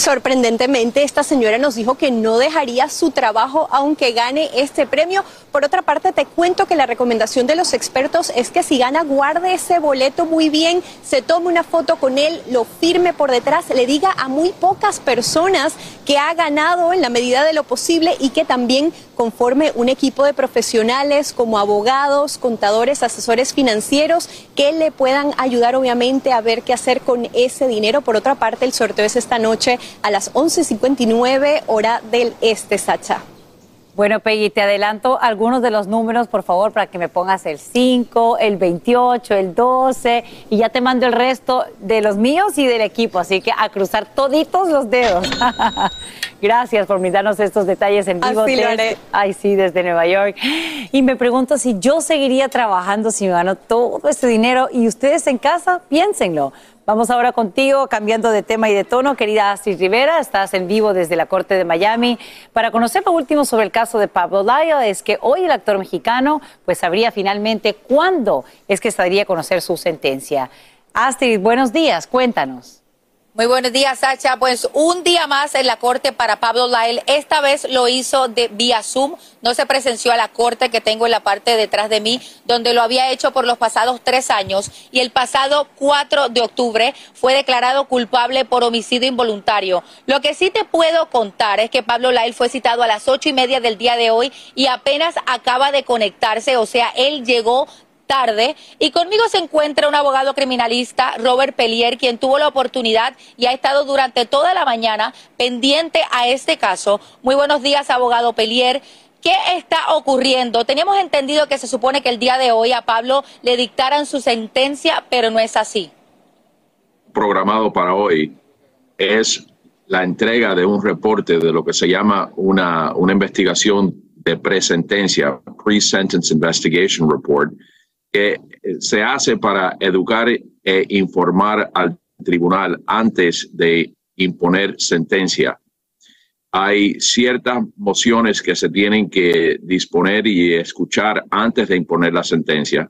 Sorprendentemente, esta señora nos dijo que no dejaría su trabajo aunque gane este premio. Por otra parte, te cuento que la recomendación de los expertos es que si gana, guarde ese boleto muy bien, se tome una foto con él, lo firme por detrás, le diga a muy pocas personas que ha ganado en la medida de lo posible y que también conforme un equipo de profesionales como abogados, contadores, asesores financieros que le puedan ayudar obviamente a ver qué hacer con ese dinero. Por otra parte, el sorteo es esta noche a las 11.59 hora del este, Sacha. Bueno, Peggy, te adelanto algunos de los números, por favor, para que me pongas el 5, el 28, el 12 y ya te mando el resto de los míos y del equipo. Así que a cruzar toditos los dedos. Gracias por darnos estos detalles en vivo. Así lo haré. Ay, sí, desde Nueva York. Y me pregunto si yo seguiría trabajando si me gano todo este dinero y ustedes en casa, piénsenlo. Vamos ahora contigo, cambiando de tema y de tono. Querida Astrid Rivera, estás en vivo desde la Corte de Miami. Para conocer lo último sobre el caso de Pablo Lyle, es que hoy el actor mexicano pues sabría finalmente cuándo es que estaría a conocer su sentencia. Astrid, buenos días, cuéntanos. Muy buenos días, Sacha. Pues un día más en la corte para Pablo Lyle. Esta vez lo hizo de vía Zoom. No se presenció a la corte que tengo en la parte detrás de mí, donde lo había hecho por los pasados tres años. Y el pasado 4 de octubre fue declarado culpable por homicidio involuntario. Lo que sí te puedo contar es que Pablo Lyle fue citado a las ocho y media del día de hoy y apenas acaba de conectarse. O sea, él llegó tarde y conmigo se encuentra un abogado criminalista, Robert Pellier, quien tuvo la oportunidad y ha estado durante toda la mañana pendiente a este caso. Muy buenos días, abogado Pellier. ¿Qué está ocurriendo? Teníamos entendido que se supone que el día de hoy a Pablo le dictaran su sentencia, pero no es así. Programado para hoy es la entrega de un reporte de lo que se llama una, una investigación de presentencia, pre-sentence investigation report, que se hace para educar e informar al tribunal antes de imponer sentencia. Hay ciertas mociones que se tienen que disponer y escuchar antes de imponer la sentencia.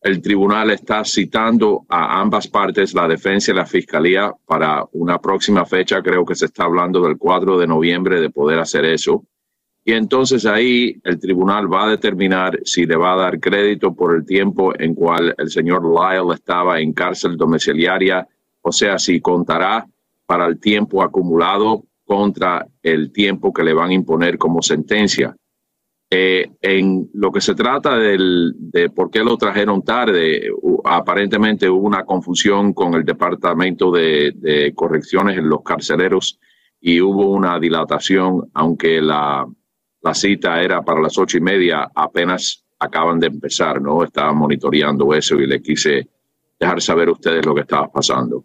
El tribunal está citando a ambas partes, la defensa y la fiscalía, para una próxima fecha. Creo que se está hablando del 4 de noviembre de poder hacer eso. Y entonces ahí el tribunal va a determinar si le va a dar crédito por el tiempo en cual el señor Lyle estaba en cárcel domiciliaria, o sea, si contará para el tiempo acumulado contra el tiempo que le van a imponer como sentencia. Eh, en lo que se trata del, de por qué lo trajeron tarde, aparentemente hubo una confusión con el Departamento de, de Correcciones en los carceleros y hubo una dilatación, aunque la, la cita era para las ocho y media, apenas acaban de empezar, ¿no? Estaba monitoreando eso y le quise dejar saber a ustedes lo que estaba pasando.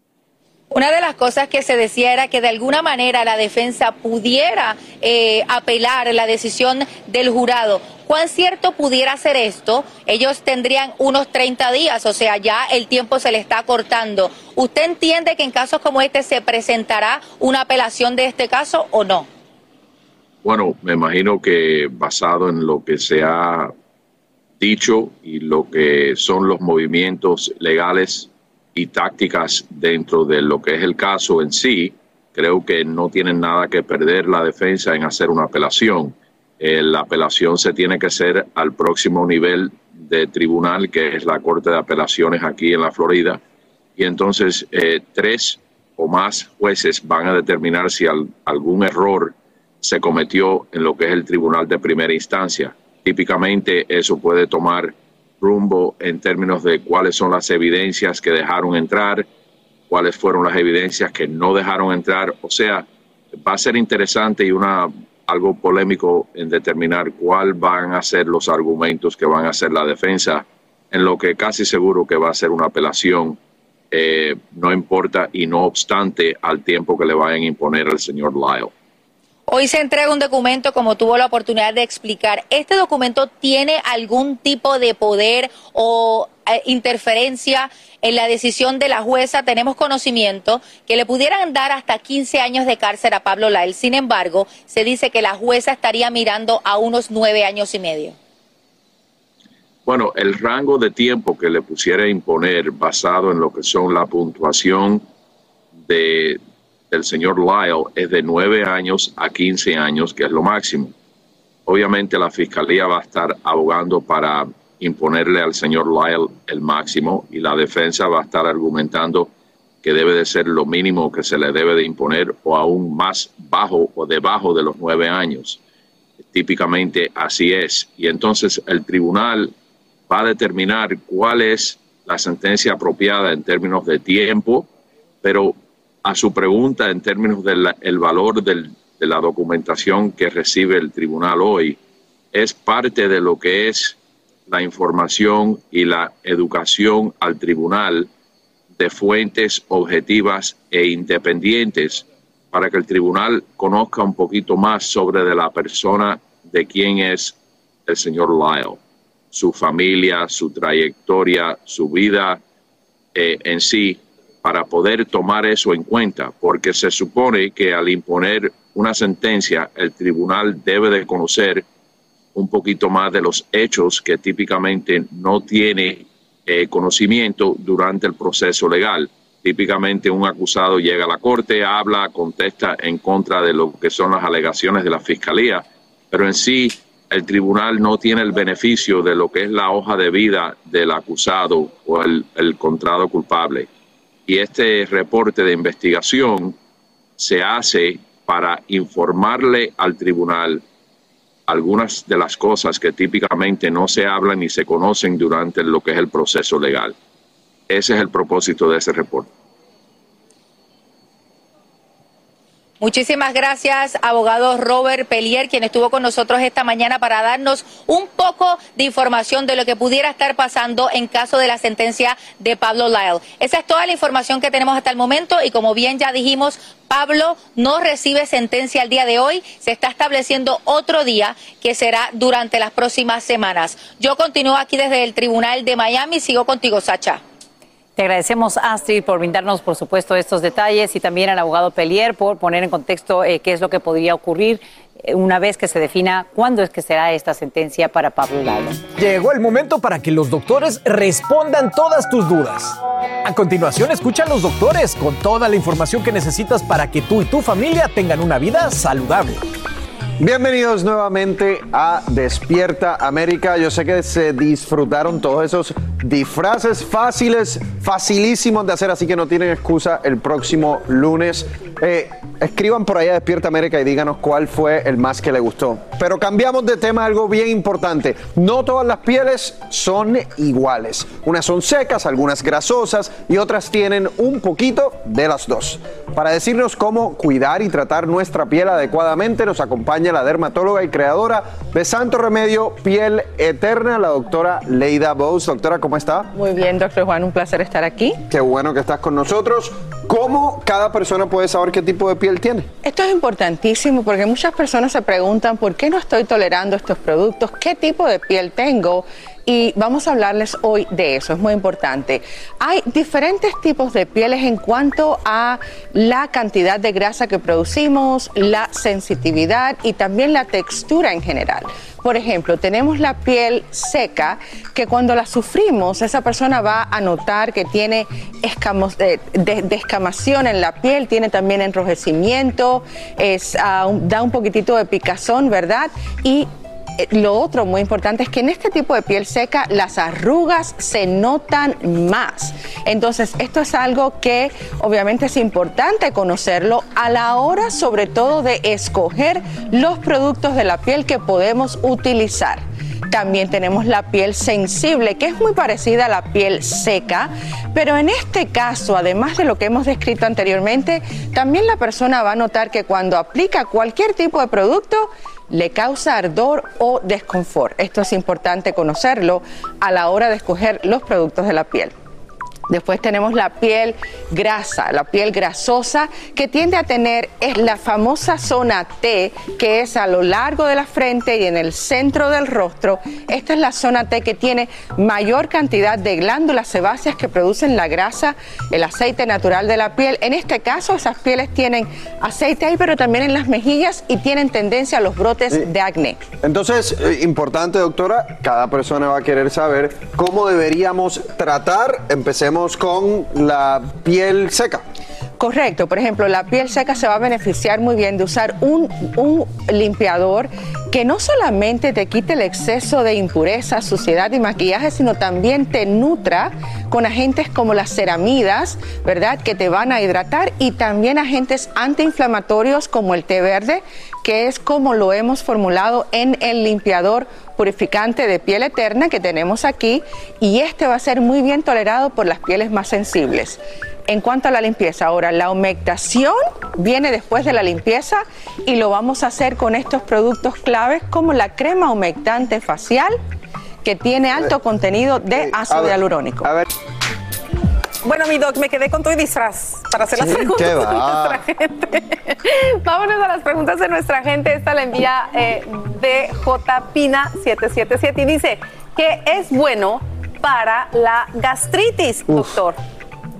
Una de las cosas que se decía era que de alguna manera la defensa pudiera eh, apelar la decisión del jurado. ¿Cuán cierto pudiera ser esto? Ellos tendrían unos 30 días, o sea, ya el tiempo se le está cortando. ¿Usted entiende que en casos como este se presentará una apelación de este caso o no? Bueno, me imagino que basado en lo que se ha dicho y lo que son los movimientos legales y tácticas dentro de lo que es el caso en sí, creo que no tienen nada que perder la defensa en hacer una apelación. eh, la apelación se tiene que hacer al próximo nivel de tribunal, que es la Corte de Apelaciones aquí en la Florida. Y entonces eh, tres o más jueces van a determinar si al- algún error se cometió en lo que es el tribunal de primera instancia. Típicamente eso puede tomar rumbo en términos de cuáles son las evidencias que dejaron entrar, cuáles fueron las evidencias que no dejaron entrar. O sea, va a ser interesante y una algo polémico en determinar cuál van a ser los argumentos que van a hacer la defensa, en lo que casi seguro que va a ser una apelación, eh, no importa y no obstante al tiempo que le vayan a imponer al señor Lyle. Hoy se entrega un documento, como tuvo la oportunidad de explicar. ¿Este documento tiene algún tipo de poder o eh, interferencia en la decisión de la jueza? Tenemos conocimiento que le pudieran dar hasta 15 años de cárcel a Pablo Lyle. Sin embargo, se dice que la jueza estaría mirando a unos nueve años y medio. Bueno, el rango de tiempo que le pusiera imponer basado en lo que son la puntuación de, del señor Lyle es de 9 años a 15 años, que es lo máximo. Obviamente la fiscalía va a estar abogando para imponerle al señor Lyle el máximo y la defensa va a estar argumentando que debe de ser lo mínimo que se le debe de imponer o aún más bajo o debajo de los nueve años. Típicamente así es. Y entonces el tribunal va a determinar cuál es la sentencia apropiada en términos de tiempo, pero a su pregunta en términos del valor de la documentación que recibe el tribunal hoy, es parte de lo que es la información y la educación al tribunal de fuentes objetivas e independientes para que el tribunal conozca un poquito más sobre de la persona de quién es el señor Lyle, su familia, su trayectoria, su vida eh, en sí, para poder tomar eso en cuenta, porque se supone que al imponer una sentencia, el tribunal debe de conocer un poquito más de los hechos que típicamente no tiene eh, conocimiento durante el proceso legal. Típicamente un acusado llega a la corte, habla, contesta en contra de lo que son las alegaciones de la fiscalía, pero en sí el tribunal no tiene el beneficio de lo que es la hoja de vida del acusado o el, el encontrado culpable. Y este reporte de investigación se hace para informarle al tribunal algunas de las cosas que típicamente no se hablan ni se conocen durante lo que es el proceso legal. Ese es el propósito de ese reporte. Muchísimas gracias, abogado Robert Pellier, quien estuvo con nosotros esta mañana para darnos un poco de información de lo que pudiera estar pasando en caso de la sentencia de Pablo Lyle. Esa es toda la información que tenemos hasta el momento y como bien ya dijimos, Pablo no recibe sentencia el día de hoy, se está estableciendo otro día que será durante las próximas semanas. Yo continúo aquí desde el Tribunal de Miami, sigo contigo, Sacha. Te agradecemos, Astrid, por brindarnos, por supuesto, estos detalles y también al abogado Pellier por poner en contexto eh, qué es lo que podría ocurrir eh, una vez que se defina cuándo es que será esta sentencia para Pablo Lalo. Llegó el momento para que los doctores respondan todas tus dudas. A continuación, escucha a los doctores con toda la información que necesitas para que tú y tu familia tengan una vida saludable. Bienvenidos nuevamente a Despierta América. Yo sé que se disfrutaron todos esos disfraces fáciles, facilísimos de hacer, así que no tienen excusa el próximo lunes. Eh, escriban por ahí a Despierta América y díganos cuál fue el más que le gustó. Pero cambiamos de tema, algo bien importante. No todas las pieles son iguales. Unas son secas, algunas grasosas y otras tienen un poquito de las dos. Para decirnos cómo cuidar y tratar nuestra piel adecuadamente, nos acompaña la dermatóloga y creadora de Santo Remedio Piel Eterna, la doctora Leida Bowes. Doctora, ¿cómo está? Muy bien, doctor Juan, un placer estar aquí. Qué bueno que estás con nosotros. ¿Cómo cada persona puede saber qué tipo de piel tiene? Esto es importantísimo porque muchas personas se preguntan por qué no estoy tolerando estos productos, qué tipo de piel tengo. Y vamos a hablarles hoy de eso, es muy importante. Hay diferentes tipos de pieles en cuanto a la cantidad de grasa que producimos, la sensitividad y también la textura en general. Por ejemplo, tenemos la piel seca que cuando la sufrimos, esa persona va a notar que tiene escamos, eh, de- descamación en la piel, tiene también enrojecimiento, ah, da un poquitito de picazón, ¿verdad? Y lo otro muy importante es que en este tipo de piel seca las arrugas se notan más. Entonces, esto es algo que obviamente es importante conocerlo a la hora sobre todo de escoger los productos de la piel que podemos utilizar. También tenemos la piel sensible, que es muy parecida a la piel seca, pero en este caso, además de lo que hemos descrito anteriormente, también la persona va a notar que cuando aplica cualquier tipo de producto, le causa ardor o desconfort. Esto es importante conocerlo a la hora de escoger los productos de la piel. Después tenemos la piel grasa, la piel grasosa, que tiende a tener es la famosa zona T, que es a lo largo de la frente y en el centro del rostro. Esta es la zona T que tiene mayor cantidad de glándulas sebáceas que producen la grasa, el aceite natural de la piel. En este caso, esas pieles tienen aceite ahí, pero también en las mejillas y tienen tendencia a los brotes de acné. Entonces, eh, importante, doctora, cada persona va a querer saber cómo deberíamos tratar. Empecemos con la piel seca. Correcto, por ejemplo, la piel seca se va a beneficiar muy bien de usar un, limpiador que no solamente te quite el exceso de impureza, suciedad y maquillaje, sino también te nutra con agentes como las ceramidas, ¿verdad? Que te van a hidratar y también agentes antiinflamatorios como el té verde, que es como lo hemos formulado en el limpiador purificante de piel eterna que tenemos aquí y este va a ser muy bien tolerado por las pieles más sensibles. En cuanto a la limpieza, ahora la humectación viene después de la limpieza y lo vamos a hacer con estos productos claves como la crema humectante facial que tiene alto contenido de ácido hialurónico. A ver. Bueno, mi doc, me quedé con tu disfraz para hacer las Sí, preguntas ¿qué de nuestra gente. Vámonos a las preguntas de nuestra gente. Esta la envía eh, DJ Pina 777 y dice que es bueno para la gastritis, doctor.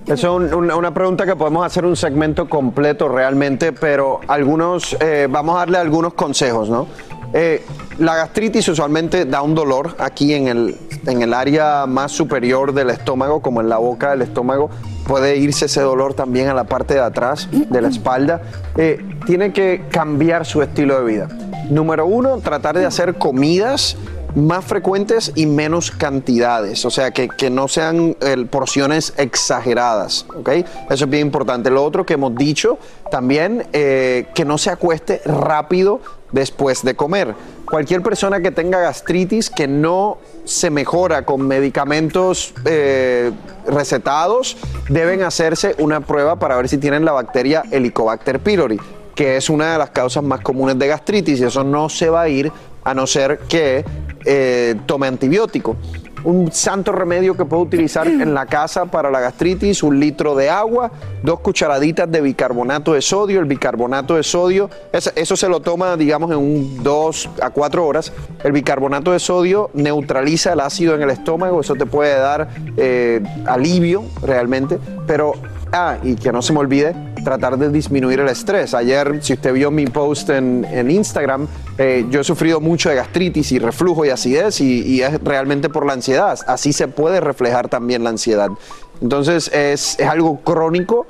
Esa es un- una, una pregunta que podemos hacer un segmento completo realmente, pero algunos, eh, vamos a darle algunos consejos, ¿no? Eh, la gastritis usualmente da un dolor aquí en el, en el área más superior del estómago, como en la boca del estómago. Puede irse ese dolor también a la parte de atrás de la espalda. Eh, tiene que cambiar su estilo de vida. Número uno, tratar de hacer comidas más frecuentes y menos cantidades, o sea, que, que no sean porciones exageradas, ¿ok? Eso es bien importante. Lo otro que hemos dicho también, eh, que no se acueste rápido después de comer. Cualquier persona que tenga gastritis que no se mejora con medicamentos eh, recetados, deben hacerse una prueba para ver si tienen la bacteria Helicobacter pylori que es una de las causas más comunes de gastritis y eso no se va a ir a no ser que eh, tome antibiótico. Un santo remedio que puedo utilizar en la casa para la gastritis, un litro de agua, dos cucharaditas de bicarbonato de sodio. El bicarbonato de sodio, es- eso se lo toma, digamos, en un 2 a 4 horas. El bicarbonato de sodio neutraliza el ácido en el estómago, eso te puede dar eh, alivio realmente, pero Ah, y que no se me olvide tratar de disminuir el estrés. Ayer, si usted vio mi post en, en Instagram, eh, yo he sufrido mucho de gastritis y reflujo y acidez y, y es realmente por la ansiedad. Así se puede reflejar también la ansiedad. Entonces es, es algo crónico,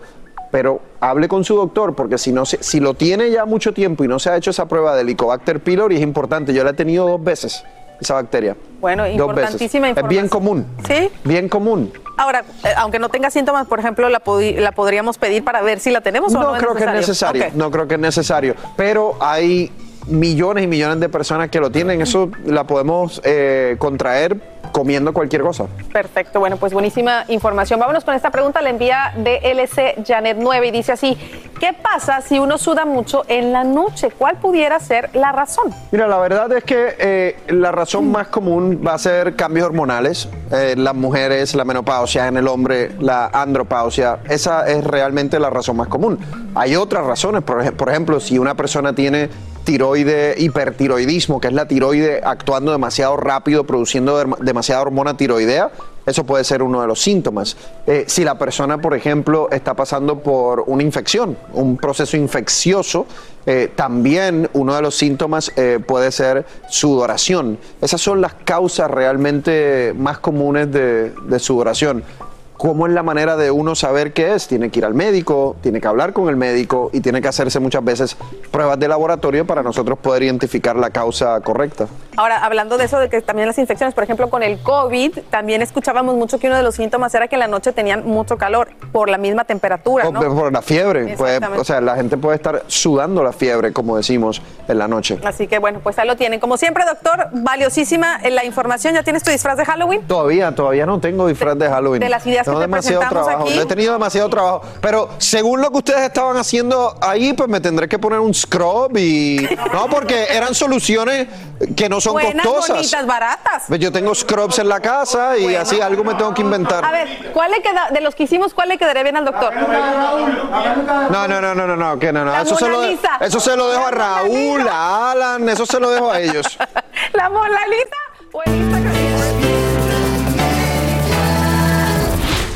pero hable con su doctor porque si, no se- si lo tiene ya mucho tiempo y no se ha hecho esa prueba de Helicobacter pylori es importante. Yo la he tenido dos veces, esa bacteria. Bueno, Dos veces. importantísima Es bien común. Sí. Bien común. Ahora, eh, aunque no tenga síntomas, por ejemplo, la, la podríamos pedir para ver si la tenemos o no. No creo que es necesario, no creo que es necesario, pero hay millones y millones de personas que lo tienen, eso la podemos eh, contraer comiendo cualquier cosa. Perfecto, bueno, pues buenísima información. Vámonos con esta pregunta, la envía DLC Janet 9 y dice así, ¿qué pasa si uno suda mucho en la noche? ¿Cuál pudiera ser la razón? Mira, la verdad es que eh, la razón más común va a ser cambios hormonales. Eh, las mujeres, la menopausia, en el hombre, la andropausia. Esa es realmente la razón más común. Hay otras razones, por, ej- por ejemplo, si una persona tiene tiroide, hipertiroidismo, que es la tiroide actuando demasiado rápido, produciendo demasiada hormona tiroidea, eso puede ser uno de los síntomas. Eh, si la persona, por ejemplo, está pasando por una infección, un proceso infeccioso, eh, también uno de los síntomas eh, puede ser sudoración. Esas son las causas realmente más comunes de, de sudoración. ¿Cómo es la manera de uno saber qué es? Tiene que ir al médico, tiene que hablar con el médico y tiene que hacerse muchas veces pruebas de laboratorio para nosotros poder identificar la causa correcta. Ahora, hablando de eso, de que también las infecciones, por ejemplo, con el COVID, también escuchábamos mucho que uno de los síntomas era que en la noche tenían mucho calor por la misma temperatura, por la fiebre. o sea, la gente puede estar sudando la fiebre, como decimos, en la noche. Así que bueno, pues ahí lo tienen. Como siempre, doctor, valiosísima eh, la información. ¿Ya tienes tu disfraz de Halloween? Todavía, todavía no tengo disfraz de Halloween. de las ideas que te demasiado presentamos trabajo. aquí. No he tenido demasiado trabajo. Pero según lo que ustedes estaban haciendo ahí, pues me tendré que poner un scrub y. No, porque eran soluciones que no son Buenas, costosas. bonitas, baratas. Pues Yo tengo scrubs en la casa y así algo me tengo que inventar. A ver, ¿cuál le queda, de los que hicimos, cuál le quedaría bien al doctor? No, no, no, no, no, no, que no, no. La Eso se, lo, Lisa. eso se lo dejo a Raúl, a Alan, eso se lo dejo a ellos. La Mona Lisa.